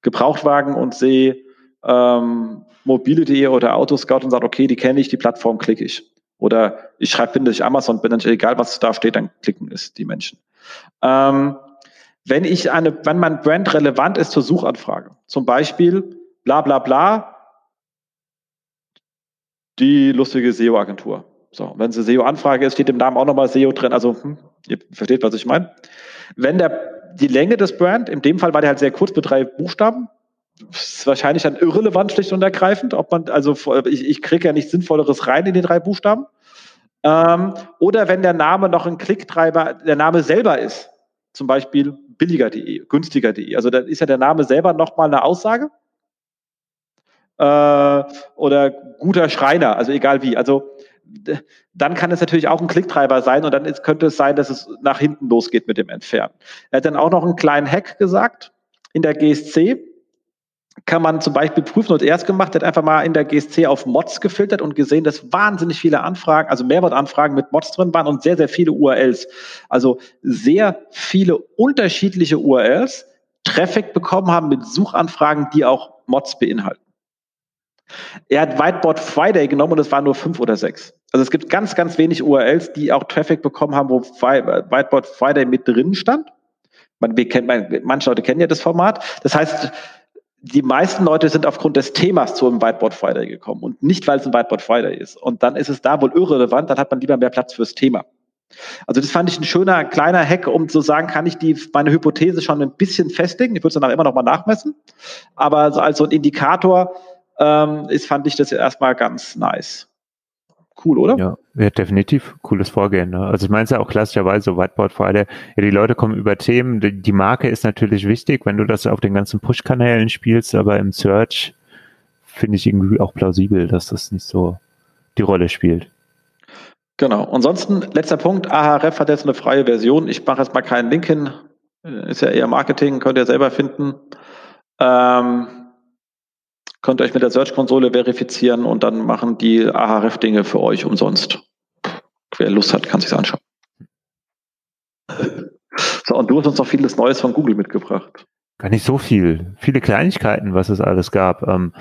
Gebrauchtwagen und sehe ähm, mobile.de oder Autoscout und sage, okay, die kenne ich, die Plattform klicke ich. Oder ich schreibe bin durch Amazon, bin dann egal, was da steht, dann klicken es die Menschen. Ähm, wenn ich eine, wenn mein Brand relevant ist zur Suchanfrage, zum Beispiel bla bla bla, die lustige SEO-Agentur. So, wenn es eine SEO-Anfrage ist, steht im Namen auch nochmal SEO drin. Also, hm, ihr versteht, was ich meine. Wenn der, die Länge des Brand, in dem Fall war der halt sehr kurz mit drei Buchstaben, ist wahrscheinlich dann irrelevant, schlicht und ergreifend, ob man, also ich, ich kriege ja nichts Sinnvolleres rein in die drei Buchstaben. Ähm, oder wenn der Name noch ein Klicktreiber, der Name selber ist, zum Beispiel billiger.de, günstiger.de. Also da ist ja der Name selber nochmal eine Aussage. Äh, oder guter Schreiner, also egal wie. Also dann kann es natürlich auch ein Klicktreiber sein und dann ist, könnte es sein, dass es nach hinten losgeht mit dem Entfernen. Er hat dann auch noch einen kleinen Hack gesagt in der GSC kann man zum Beispiel prüfen und erst gemacht, hat einfach mal in der GSC auf Mods gefiltert und gesehen, dass wahnsinnig viele Anfragen, also Mehrwortanfragen mit Mods drin waren und sehr, sehr viele URLs. Also sehr viele unterschiedliche URLs Traffic bekommen haben mit Suchanfragen, die auch Mods beinhalten. Er hat Whiteboard Friday genommen und es waren nur fünf oder sechs. Also es gibt ganz, ganz wenig URLs, die auch Traffic bekommen haben, wo Whiteboard Friday mit drin stand. Man, wir kennen, manche Leute kennen ja das Format. Das heißt, die meisten Leute sind aufgrund des Themas zu einem Whiteboard Friday gekommen und nicht, weil es ein Whiteboard Friday ist. Und dann ist es da wohl irrelevant, dann hat man lieber mehr Platz fürs Thema. Also das fand ich ein schöner kleiner Hack, um zu sagen, kann ich die meine Hypothese schon ein bisschen festigen. Ich würde es danach immer noch mal nachmessen, aber als so ein Indikator ähm, ist, fand ich das erstmal ganz nice cool, oder? Ja, ja definitiv cooles Vorgehen. Ne? Also ich meine es ja auch klassischerweise so Whiteboard Friday. Ja, die Leute kommen über Themen. Die, die Marke ist natürlich wichtig, wenn du das auf den ganzen Push-Kanälen spielst, aber im Search finde ich irgendwie auch plausibel, dass das nicht so die Rolle spielt. Genau. Ansonsten, letzter Punkt, Ahref hat jetzt eine freie Version. Ich mache jetzt mal keinen Link hin. Ist ja eher Marketing, könnt ihr selber finden. Ähm, könnt ihr euch mit der Search-Konsole verifizieren und dann machen die Ahref-Dinge für euch umsonst. Wer Lust hat, kann sich anschauen. So, und du hast uns noch vieles Neues von Google mitgebracht. Gar nicht so viel. Viele Kleinigkeiten, was es alles gab. Ähm,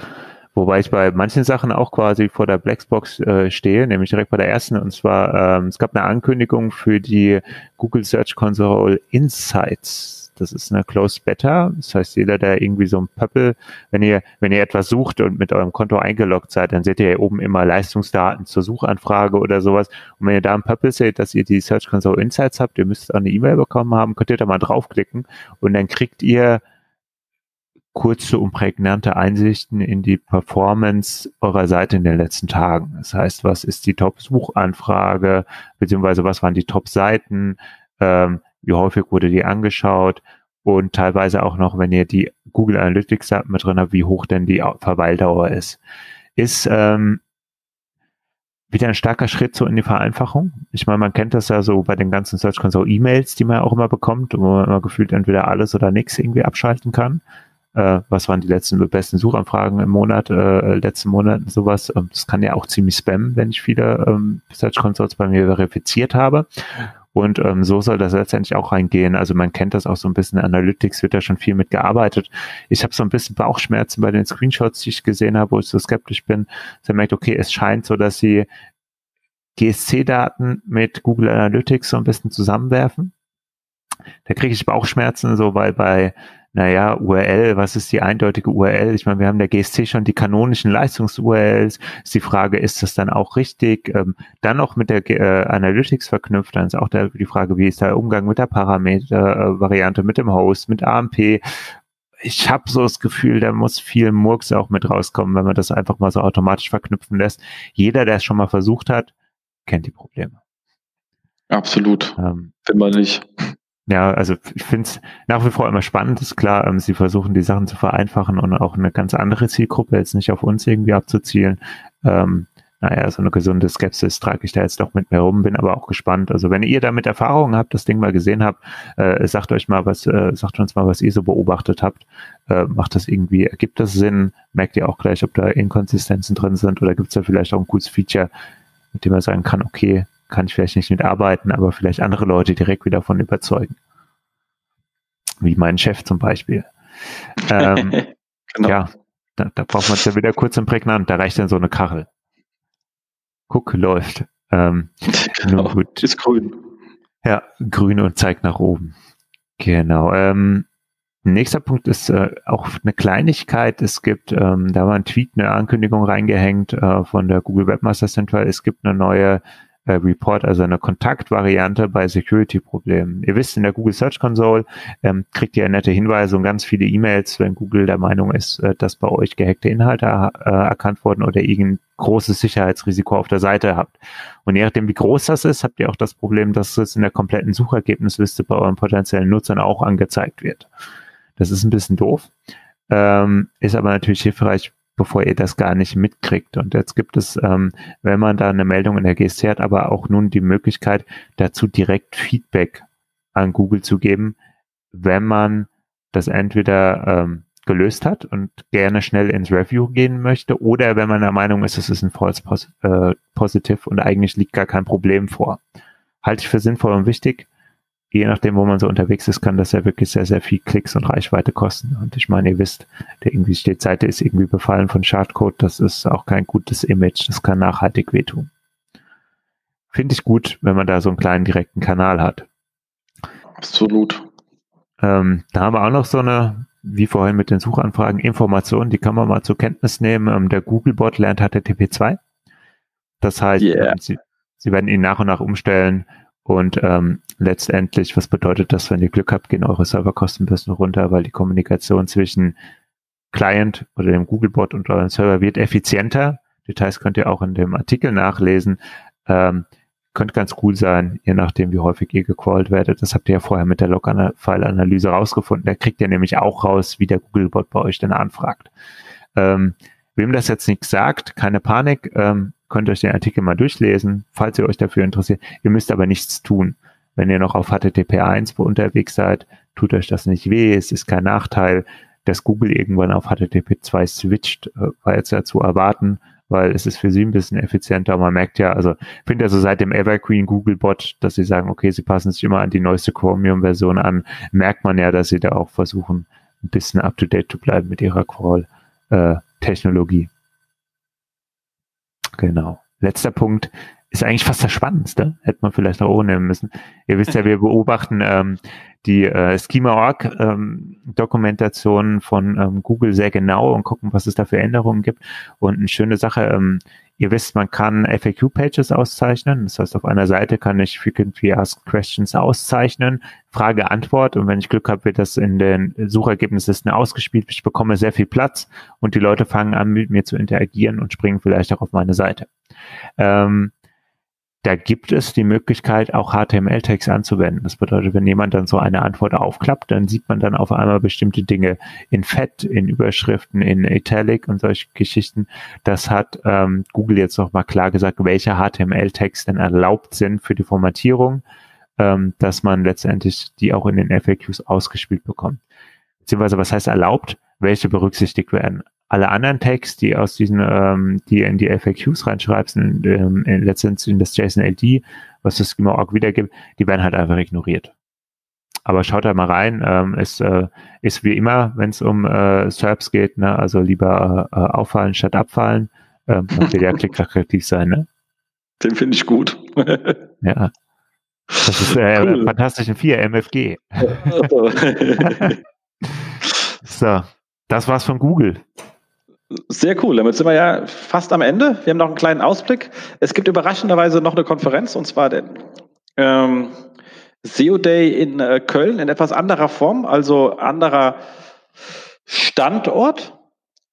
wobei ich bei manchen Sachen auch quasi vor der Blackbox äh, stehe, nämlich direkt bei der ersten. Und zwar, ähm, es gab eine Ankündigung für die Google Search Console Insights das ist eine Closed Beta. Das heißt, jeder, der irgendwie so ein Pöppel, wenn ihr, wenn ihr etwas sucht und mit eurem Konto eingeloggt seid, dann seht ihr ja oben immer Leistungsdaten zur Suchanfrage oder sowas. Und wenn ihr da ein Pöppel seht, dass ihr die Search Console Insights habt, ihr müsst auch eine E-Mail bekommen haben, könnt ihr da mal draufklicken und dann kriegt ihr kurze und prägnante Einsichten in die Performance eurer Seite in den letzten Tagen. Das heißt, was ist die Top-Suchanfrage, beziehungsweise was waren die Top-Seiten, ähm, wie häufig wurde die angeschaut und teilweise auch noch, wenn ihr die Google Analytics Daten mit drin habt, wie hoch denn die Verweildauer ist. Ist ähm, wieder ein starker Schritt so in die Vereinfachung. Ich meine, man kennt das ja so bei den ganzen Search Console E-Mails, die man auch immer bekommt, wo man immer gefühlt entweder alles oder nichts irgendwie abschalten kann. Äh, was waren die letzten besten Suchanfragen im Monat, äh, letzten Monaten sowas. Ähm, das kann ja auch ziemlich spammen, wenn ich viele ähm, Search Consoles bei mir verifiziert habe. Und ähm, so soll das letztendlich auch reingehen. Also man kennt das auch so ein bisschen. Analytics wird da schon viel mitgearbeitet. Ich habe so ein bisschen Bauchschmerzen bei den Screenshots, die ich gesehen habe, wo ich so skeptisch bin. Sie merkt, okay, es scheint so, dass sie GSC-Daten mit Google Analytics so ein bisschen zusammenwerfen. Da kriege ich Bauchschmerzen, so weil bei naja, URL, was ist die eindeutige URL? Ich meine, wir haben der GSC schon die kanonischen Leistungs-URLs. Ist die Frage, ist das dann auch richtig? Ähm, dann noch mit der äh, Analytics verknüpft, dann ist auch der, die Frage, wie ist der Umgang mit der Parameter-Variante, mit dem Host, mit AMP? Ich habe so das Gefühl, da muss viel Murks auch mit rauskommen, wenn man das einfach mal so automatisch verknüpfen lässt. Jeder, der es schon mal versucht hat, kennt die Probleme. Absolut. Ähm, Wenn man nicht. Ja, also ich finde es nach wie vor immer spannend, ist klar, ähm, sie versuchen die Sachen zu vereinfachen und auch eine ganz andere Zielgruppe jetzt nicht auf uns irgendwie abzuzielen. Ähm, naja, so eine gesunde Skepsis trage ich da jetzt doch mit mir rum, bin aber auch gespannt. Also wenn ihr damit Erfahrungen habt, das Ding mal gesehen habt, äh, sagt euch mal was, äh, sagt uns mal, was ihr so beobachtet habt. Äh, macht das irgendwie, ergibt das Sinn? Merkt ihr auch gleich, ob da Inkonsistenzen drin sind oder gibt es da vielleicht auch ein cooles Feature, mit dem man sagen kann, okay, kann ich vielleicht nicht mitarbeiten, aber vielleicht andere Leute direkt wieder davon überzeugen. Wie mein Chef zum Beispiel. Ähm, genau. Ja, da, da braucht man es ja wieder kurz und prägnant. Da reicht dann so eine Kachel. Guck, läuft. Ähm, genau, gut. ist grün. Ja, grün und zeigt nach oben. Genau. Ähm, nächster Punkt ist äh, auch eine Kleinigkeit. Es gibt, ähm, da war ein Tweet, eine Ankündigung reingehängt äh, von der Google Webmaster Center. Es gibt eine neue äh, Report, also eine Kontaktvariante bei Security-Problemen. Ihr wisst, in der Google Search Console ähm, kriegt ihr nette Hinweise und ganz viele E-Mails, wenn Google der Meinung ist, äh, dass bei euch gehackte Inhalte äh, erkannt wurden oder irgendein großes Sicherheitsrisiko auf der Seite habt. Und je nachdem, wie groß das ist, habt ihr auch das Problem, dass es in der kompletten Suchergebnisliste bei euren potenziellen Nutzern auch angezeigt wird. Das ist ein bisschen doof, ähm, ist aber natürlich hilfreich, bevor ihr das gar nicht mitkriegt. Und jetzt gibt es, ähm, wenn man da eine Meldung in der GSC hat, aber auch nun die Möglichkeit, dazu direkt Feedback an Google zu geben, wenn man das entweder ähm, gelöst hat und gerne schnell ins Review gehen möchte oder wenn man der Meinung ist, es ist ein False äh, Positive und eigentlich liegt gar kein Problem vor. Halte ich für sinnvoll und wichtig. Je nachdem, wo man so unterwegs ist, kann das ja wirklich sehr, sehr viel Klicks und Reichweite kosten. Und ich meine, ihr wisst, der irgendwie steht, Seite ist irgendwie befallen von Schadcode. Das ist auch kein gutes Image. Das kann nachhaltig wehtun. Finde ich gut, wenn man da so einen kleinen direkten Kanal hat. Absolut. Ähm, da haben wir auch noch so eine wie vorhin mit den Suchanfragen, Informationen, die kann man mal zur Kenntnis nehmen. Ähm, der Googlebot lernt HTTP2. Das heißt, yeah. Ähm, sie, sie werden ihn nach und nach umstellen und ähm, letztendlich, was bedeutet das, wenn ihr Glück habt, gehen eure Serverkosten ein bisschen runter, weil die Kommunikation zwischen Client oder dem Googlebot und eurem Server wird effizienter. Details könnt ihr auch in dem Artikel nachlesen. Ähm, könnte ganz cool sein, je nachdem, wie häufig ihr gecrawlt werdet. Das habt ihr ja vorher mit der Log-File-Analyse rausgefunden. Da kriegt ihr nämlich auch raus, wie der Googlebot bei euch denn anfragt. Ähm, wem das jetzt nichts sagt, keine Panik, ähm, könnt euch den Artikel mal durchlesen, falls ihr euch dafür interessiert. Ihr müsst aber nichts tun. Wenn ihr noch auf HTTP 1 unterwegs seid, tut euch das nicht weh, es ist kein Nachteil. Dass Google irgendwann auf HTTP 2 switcht, äh, war jetzt ja zu erwarten weil es ist für sie ein bisschen effizienter. Man merkt ja, also ich finde ja so seit dem Evergreen Google Bot, dass sie sagen, okay, sie passen sich immer an die neueste Chromium-Version an, merkt man ja, dass sie da auch versuchen, ein bisschen up to date zu bleiben mit ihrer Crawl-Technologie. Genau. Letzter Punkt ist eigentlich fast das Spannendste. Hätte man vielleicht noch auch nehmen müssen. Ihr wisst ja, wir beobachten ähm, die äh, Schema.org ähm, Dokumentation von ähm, Google sehr genau und gucken, was es da für Änderungen gibt. Und eine schöne Sache, ähm, ihr wisst, man kann FAQ-Pages auszeichnen. Das heißt, auf einer Seite kann ich Frequently Asked Questions auszeichnen, Frage, Antwort. Und wenn ich Glück habe, wird das in den Suchergebnislisten ausgespielt. Ich bekomme sehr viel Platz und die Leute fangen an, mit mir zu interagieren und springen vielleicht auch auf meine Seite. Ähm, da gibt es die Möglichkeit, auch HTML-Tags anzuwenden. Das bedeutet, wenn jemand dann so eine Antwort aufklappt, dann sieht man dann auf einmal bestimmte Dinge in Fett, in Überschriften, in Italic und solche Geschichten. Das hat ähm, Google jetzt nochmal klar gesagt, welche HTML-Tags denn erlaubt sind für die Formatierung, ähm, dass man letztendlich die auch in den FAQs ausgespielt bekommt. Beziehungsweise, was heißt erlaubt? Welche berücksichtigt werden? Alle anderen Tags, die aus diesen, ähm, die in die FAQs reinschreibst, in, ähm, in, letztendlich in das JSON-LD, was das Schema-Org wiedergibt, die werden halt einfach ignoriert. Aber schaut da mal rein, ähm, es äh, ist wie immer, wenn es um äh, SERPs geht, ne, also lieber äh, auffallen statt abfallen, ähm, dann will ja klickattraktiv sein, ne? Den finde ich gut. ja. Das ist äh, cool. Fantastischen 4 MFG. so, das war's von Google. Sehr cool. Damit sind wir ja fast am Ende. Wir haben noch einen kleinen Ausblick. Es gibt überraschenderweise noch eine Konferenz und zwar den ähm, SEO Day in äh, Köln in etwas anderer Form, also anderer Standort.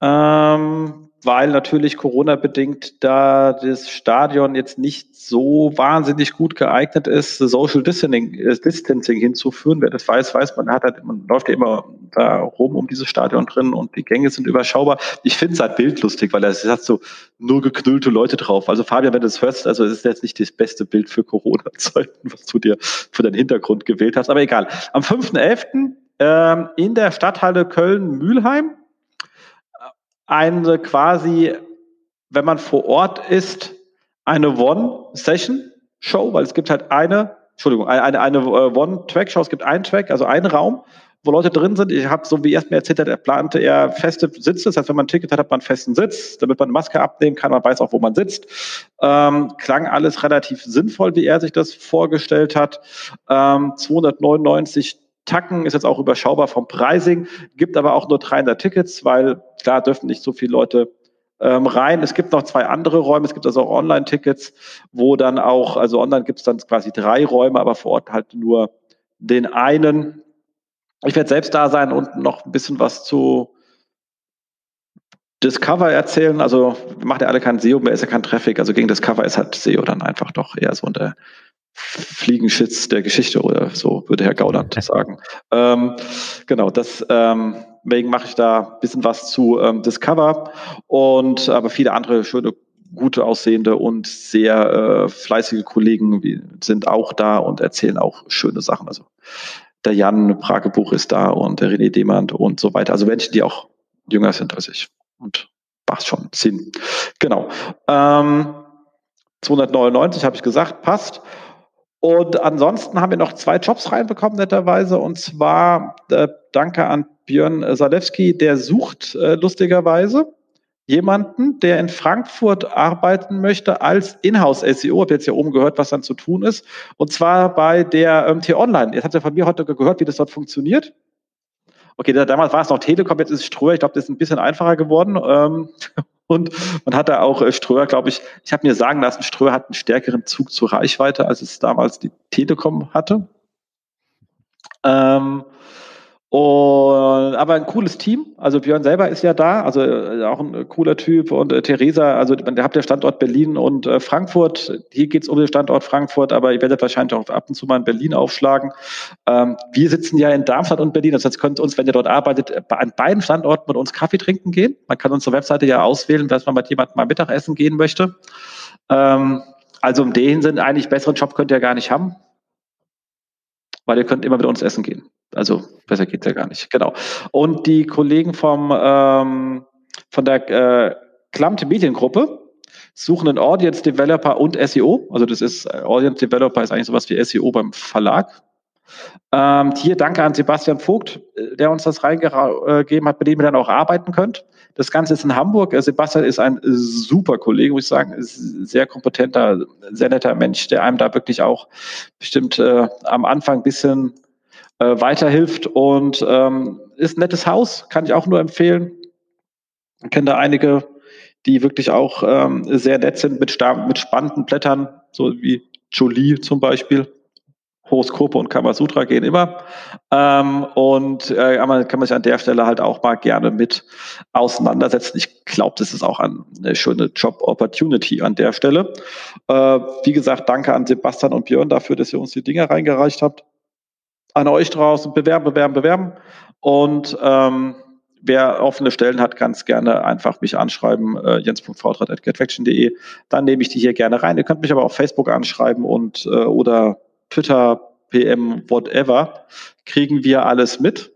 Ähm, weil natürlich Corona-bedingt da das Stadion jetzt nicht so wahnsinnig gut geeignet ist, Social Distancing, äh, hinzuführen. Wer das weiß, weiß, man hat halt, man läuft ja immer da rum um dieses Stadion drin und die Gänge sind überschaubar. Ich finde es halt bildlustig, weil es hat so nur geknüllte Leute drauf. Also Fabian, wenn du das hörst, also es ist jetzt nicht das beste Bild für Corona-Zeiten, was du dir für deinen Hintergrund gewählt hast. Aber egal. Am 5.11. Ähm, in der Stadthalle Köln-Mülheim eine quasi, wenn man vor Ort ist, eine One-Session-Show, weil es gibt halt eine, Entschuldigung, eine, eine äh, One-Track-Show, es gibt einen Track, also einen Raum, wo Leute drin sind. Ich habe, so wie er es mir erzählt hat, er plante er feste Sitze. Das heißt, wenn man ein Ticket hat, hat man einen festen Sitz, damit man eine Maske abnehmen kann, man weiß auch, wo man sitzt. Ähm, klang alles relativ sinnvoll, wie er sich das vorgestellt hat. Ähm, 299 Tacken ist jetzt auch überschaubar vom Pricing, gibt aber auch nur 300 Tickets, weil klar dürfen nicht so viele Leute ähm, rein. Es gibt noch zwei andere Räume, es gibt also auch Online-Tickets, wo dann auch, also online gibt es dann quasi drei Räume, aber vor Ort halt nur den einen. Ich werde selbst da sein und noch ein bisschen was zu Discover erzählen. Also macht ja alle kein SEO mehr, ist ja kein Traffic. Also gegen Discover ist halt SEO dann einfach doch eher so eine Fliegenschitz der Geschichte oder so, würde Herr Gauland sagen. Ähm, genau, das ähm, deswegen mache ich da ein bisschen was zu ähm, Discover und aber viele andere schöne gute aussehende und sehr äh, fleißige Kollegen sind auch da und erzählen auch schöne Sachen. Also der Jan Pragebuch ist da und der René Demand und so weiter. Also Menschen, die auch jünger sind als ich. Und macht schon Sinn. Genau. Ähm, 299 habe ich gesagt, passt. Und ansonsten haben wir noch zwei Jobs reinbekommen, netterweise. Und zwar äh, danke an Björn Salewski, der sucht äh, lustigerweise jemanden, der in Frankfurt arbeiten möchte als Inhouse-SEO. Habe jetzt hier oben gehört, was dann zu tun ist. Und zwar bei der ähm, T-Online. Jetzt habt ihr von mir heute gehört, wie das dort funktioniert. Okay, da, damals war es noch Telekom, jetzt ist es Ströer. Ich glaube, das ist ein bisschen einfacher geworden. Ähm, und man hatte auch äh, Ströer, glaube ich, ich habe mir sagen lassen, Ströer hat einen stärkeren Zug zur Reichweite, als es damals die Telekom hatte. Ähm, und, aber ein cooles Team. Also Björn selber ist ja da, also äh, auch ein cooler Typ. Und äh, Theresa, also ihr habt ja Standort Berlin und äh, Frankfurt. Hier geht's um den Standort Frankfurt, aber ihr werdet wahrscheinlich auch ab und zu mal in Berlin aufschlagen. Ähm, wir sitzen ja in Darmstadt und Berlin. Das heißt, könnt uns, wenn ihr dort arbeitet, an beiden Standorten mit uns Kaffee trinken gehen. Man kann unsere Webseite ja auswählen, dass man mit jemandem mal Mittagessen gehen möchte. Ähm, also in dem Sinn eigentlich besseren Job könnt ihr gar nicht haben, weil ihr könnt immer mit uns essen gehen. Also besser geht's ja gar nicht. Genau. Und die Kollegen vom ähm, von der äh, Klamt Mediengruppe suchen einen Audience Developer und SEO. Also das ist äh, Audience Developer ist eigentlich sowas wie SEO beim Verlag. Ähm, hier danke an Sebastian Vogt, äh, der uns das reingegeben hat, mit dem ihr dann auch arbeiten könnt. Das Ganze ist in Hamburg. Äh, Sebastian ist ein super Kollege, muss ich sagen, ist sehr kompetenter, sehr netter Mensch, der einem da wirklich auch bestimmt äh, am Anfang ein bisschen äh, weiterhilft und ähm, ist ein nettes Haus, kann ich auch nur empfehlen. Ich kenne da einige, die wirklich auch ähm, sehr nett sind mit, mit spannenden Blättern, so wie Jolie zum Beispiel. Horoskope und Kamasutra gehen immer. Ähm, und äh, kann man sich an der Stelle halt auch mal gerne mit auseinandersetzen. Ich glaube, das ist auch eine schöne Job-Opportunity an der Stelle. Äh, wie gesagt, danke an Sebastian und Björn dafür, dass ihr uns die Dinge reingereicht habt an euch draußen bewerben, bewerben, bewerben. Und ähm, wer offene Stellen hat, ganz gerne einfach mich anschreiben, äh, jens.vautrat.getfaction.de. Dann nehme ich die hier gerne rein. Ihr könnt mich aber auf Facebook anschreiben und äh, oder Twitter, PM, whatever. Kriegen wir alles mit.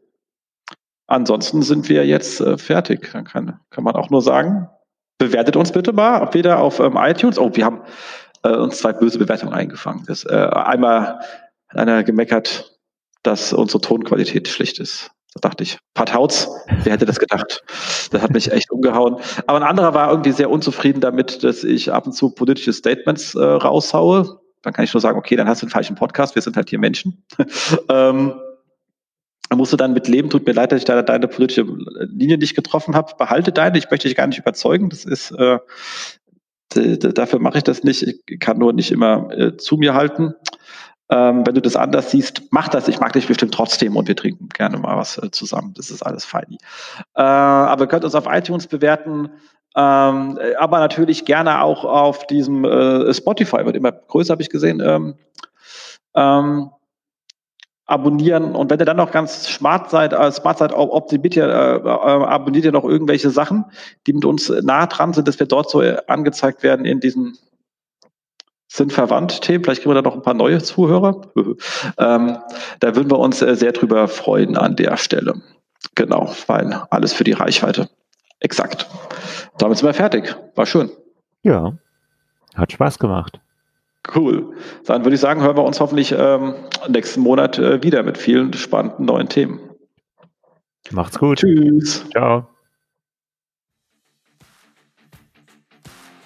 Ansonsten sind wir jetzt äh, fertig. Dann kann, kann man auch nur sagen, bewertet uns bitte mal, wieder auf ähm, iTunes. Oh, wir haben äh, uns zwei böse Bewertungen eingefangen. Das, äh, einmal hat einer gemeckert, dass unsere Tonqualität schlecht ist. Da dachte ich, Pat Hautz, wer hätte das gedacht? Das hat mich echt umgehauen. Aber ein anderer war irgendwie sehr unzufrieden damit, dass ich ab und zu politische Statements äh, raushaue. Dann kann ich nur sagen, okay, dann hast du einen falschen Podcast, wir sind halt hier Menschen. ähm, musst du dann mit leben, tut mir leid, dass ich da deine politische Linie nicht getroffen habe. Behalte deine, ich möchte dich gar nicht überzeugen. Das ist äh, dafür mache ich das nicht. Ich kann nur nicht immer äh, zu mir halten. Ähm, wenn du das anders siehst, mach das. Ich mag dich bestimmt trotzdem und wir trinken gerne mal was äh, zusammen. Das ist alles fein. Äh, aber ihr könnt uns auf iTunes bewerten. Ähm, aber natürlich gerne auch auf diesem äh, Spotify, wird immer größer, habe ich gesehen. Ähm, ähm, abonnieren und wenn ihr dann noch ganz smart seid, äh, smart seid, optimiert ihr, äh, äh, abonniert ihr noch irgendwelche Sachen, die mit uns nah dran sind, dass wir dort so angezeigt werden in diesen sind verwandt Themen. Vielleicht kriegen wir da noch ein paar neue Zuhörer. ähm, da würden wir uns äh, sehr drüber freuen an der Stelle. Genau, weil alles für die Reichweite. Exakt. Damit sind wir fertig. War schön. Ja, hat Spaß gemacht. Cool. Dann würde ich sagen, hören wir uns hoffentlich ähm, nächsten Monat äh, wieder mit vielen spannenden neuen Themen. Macht's gut. Tschüss. Ciao.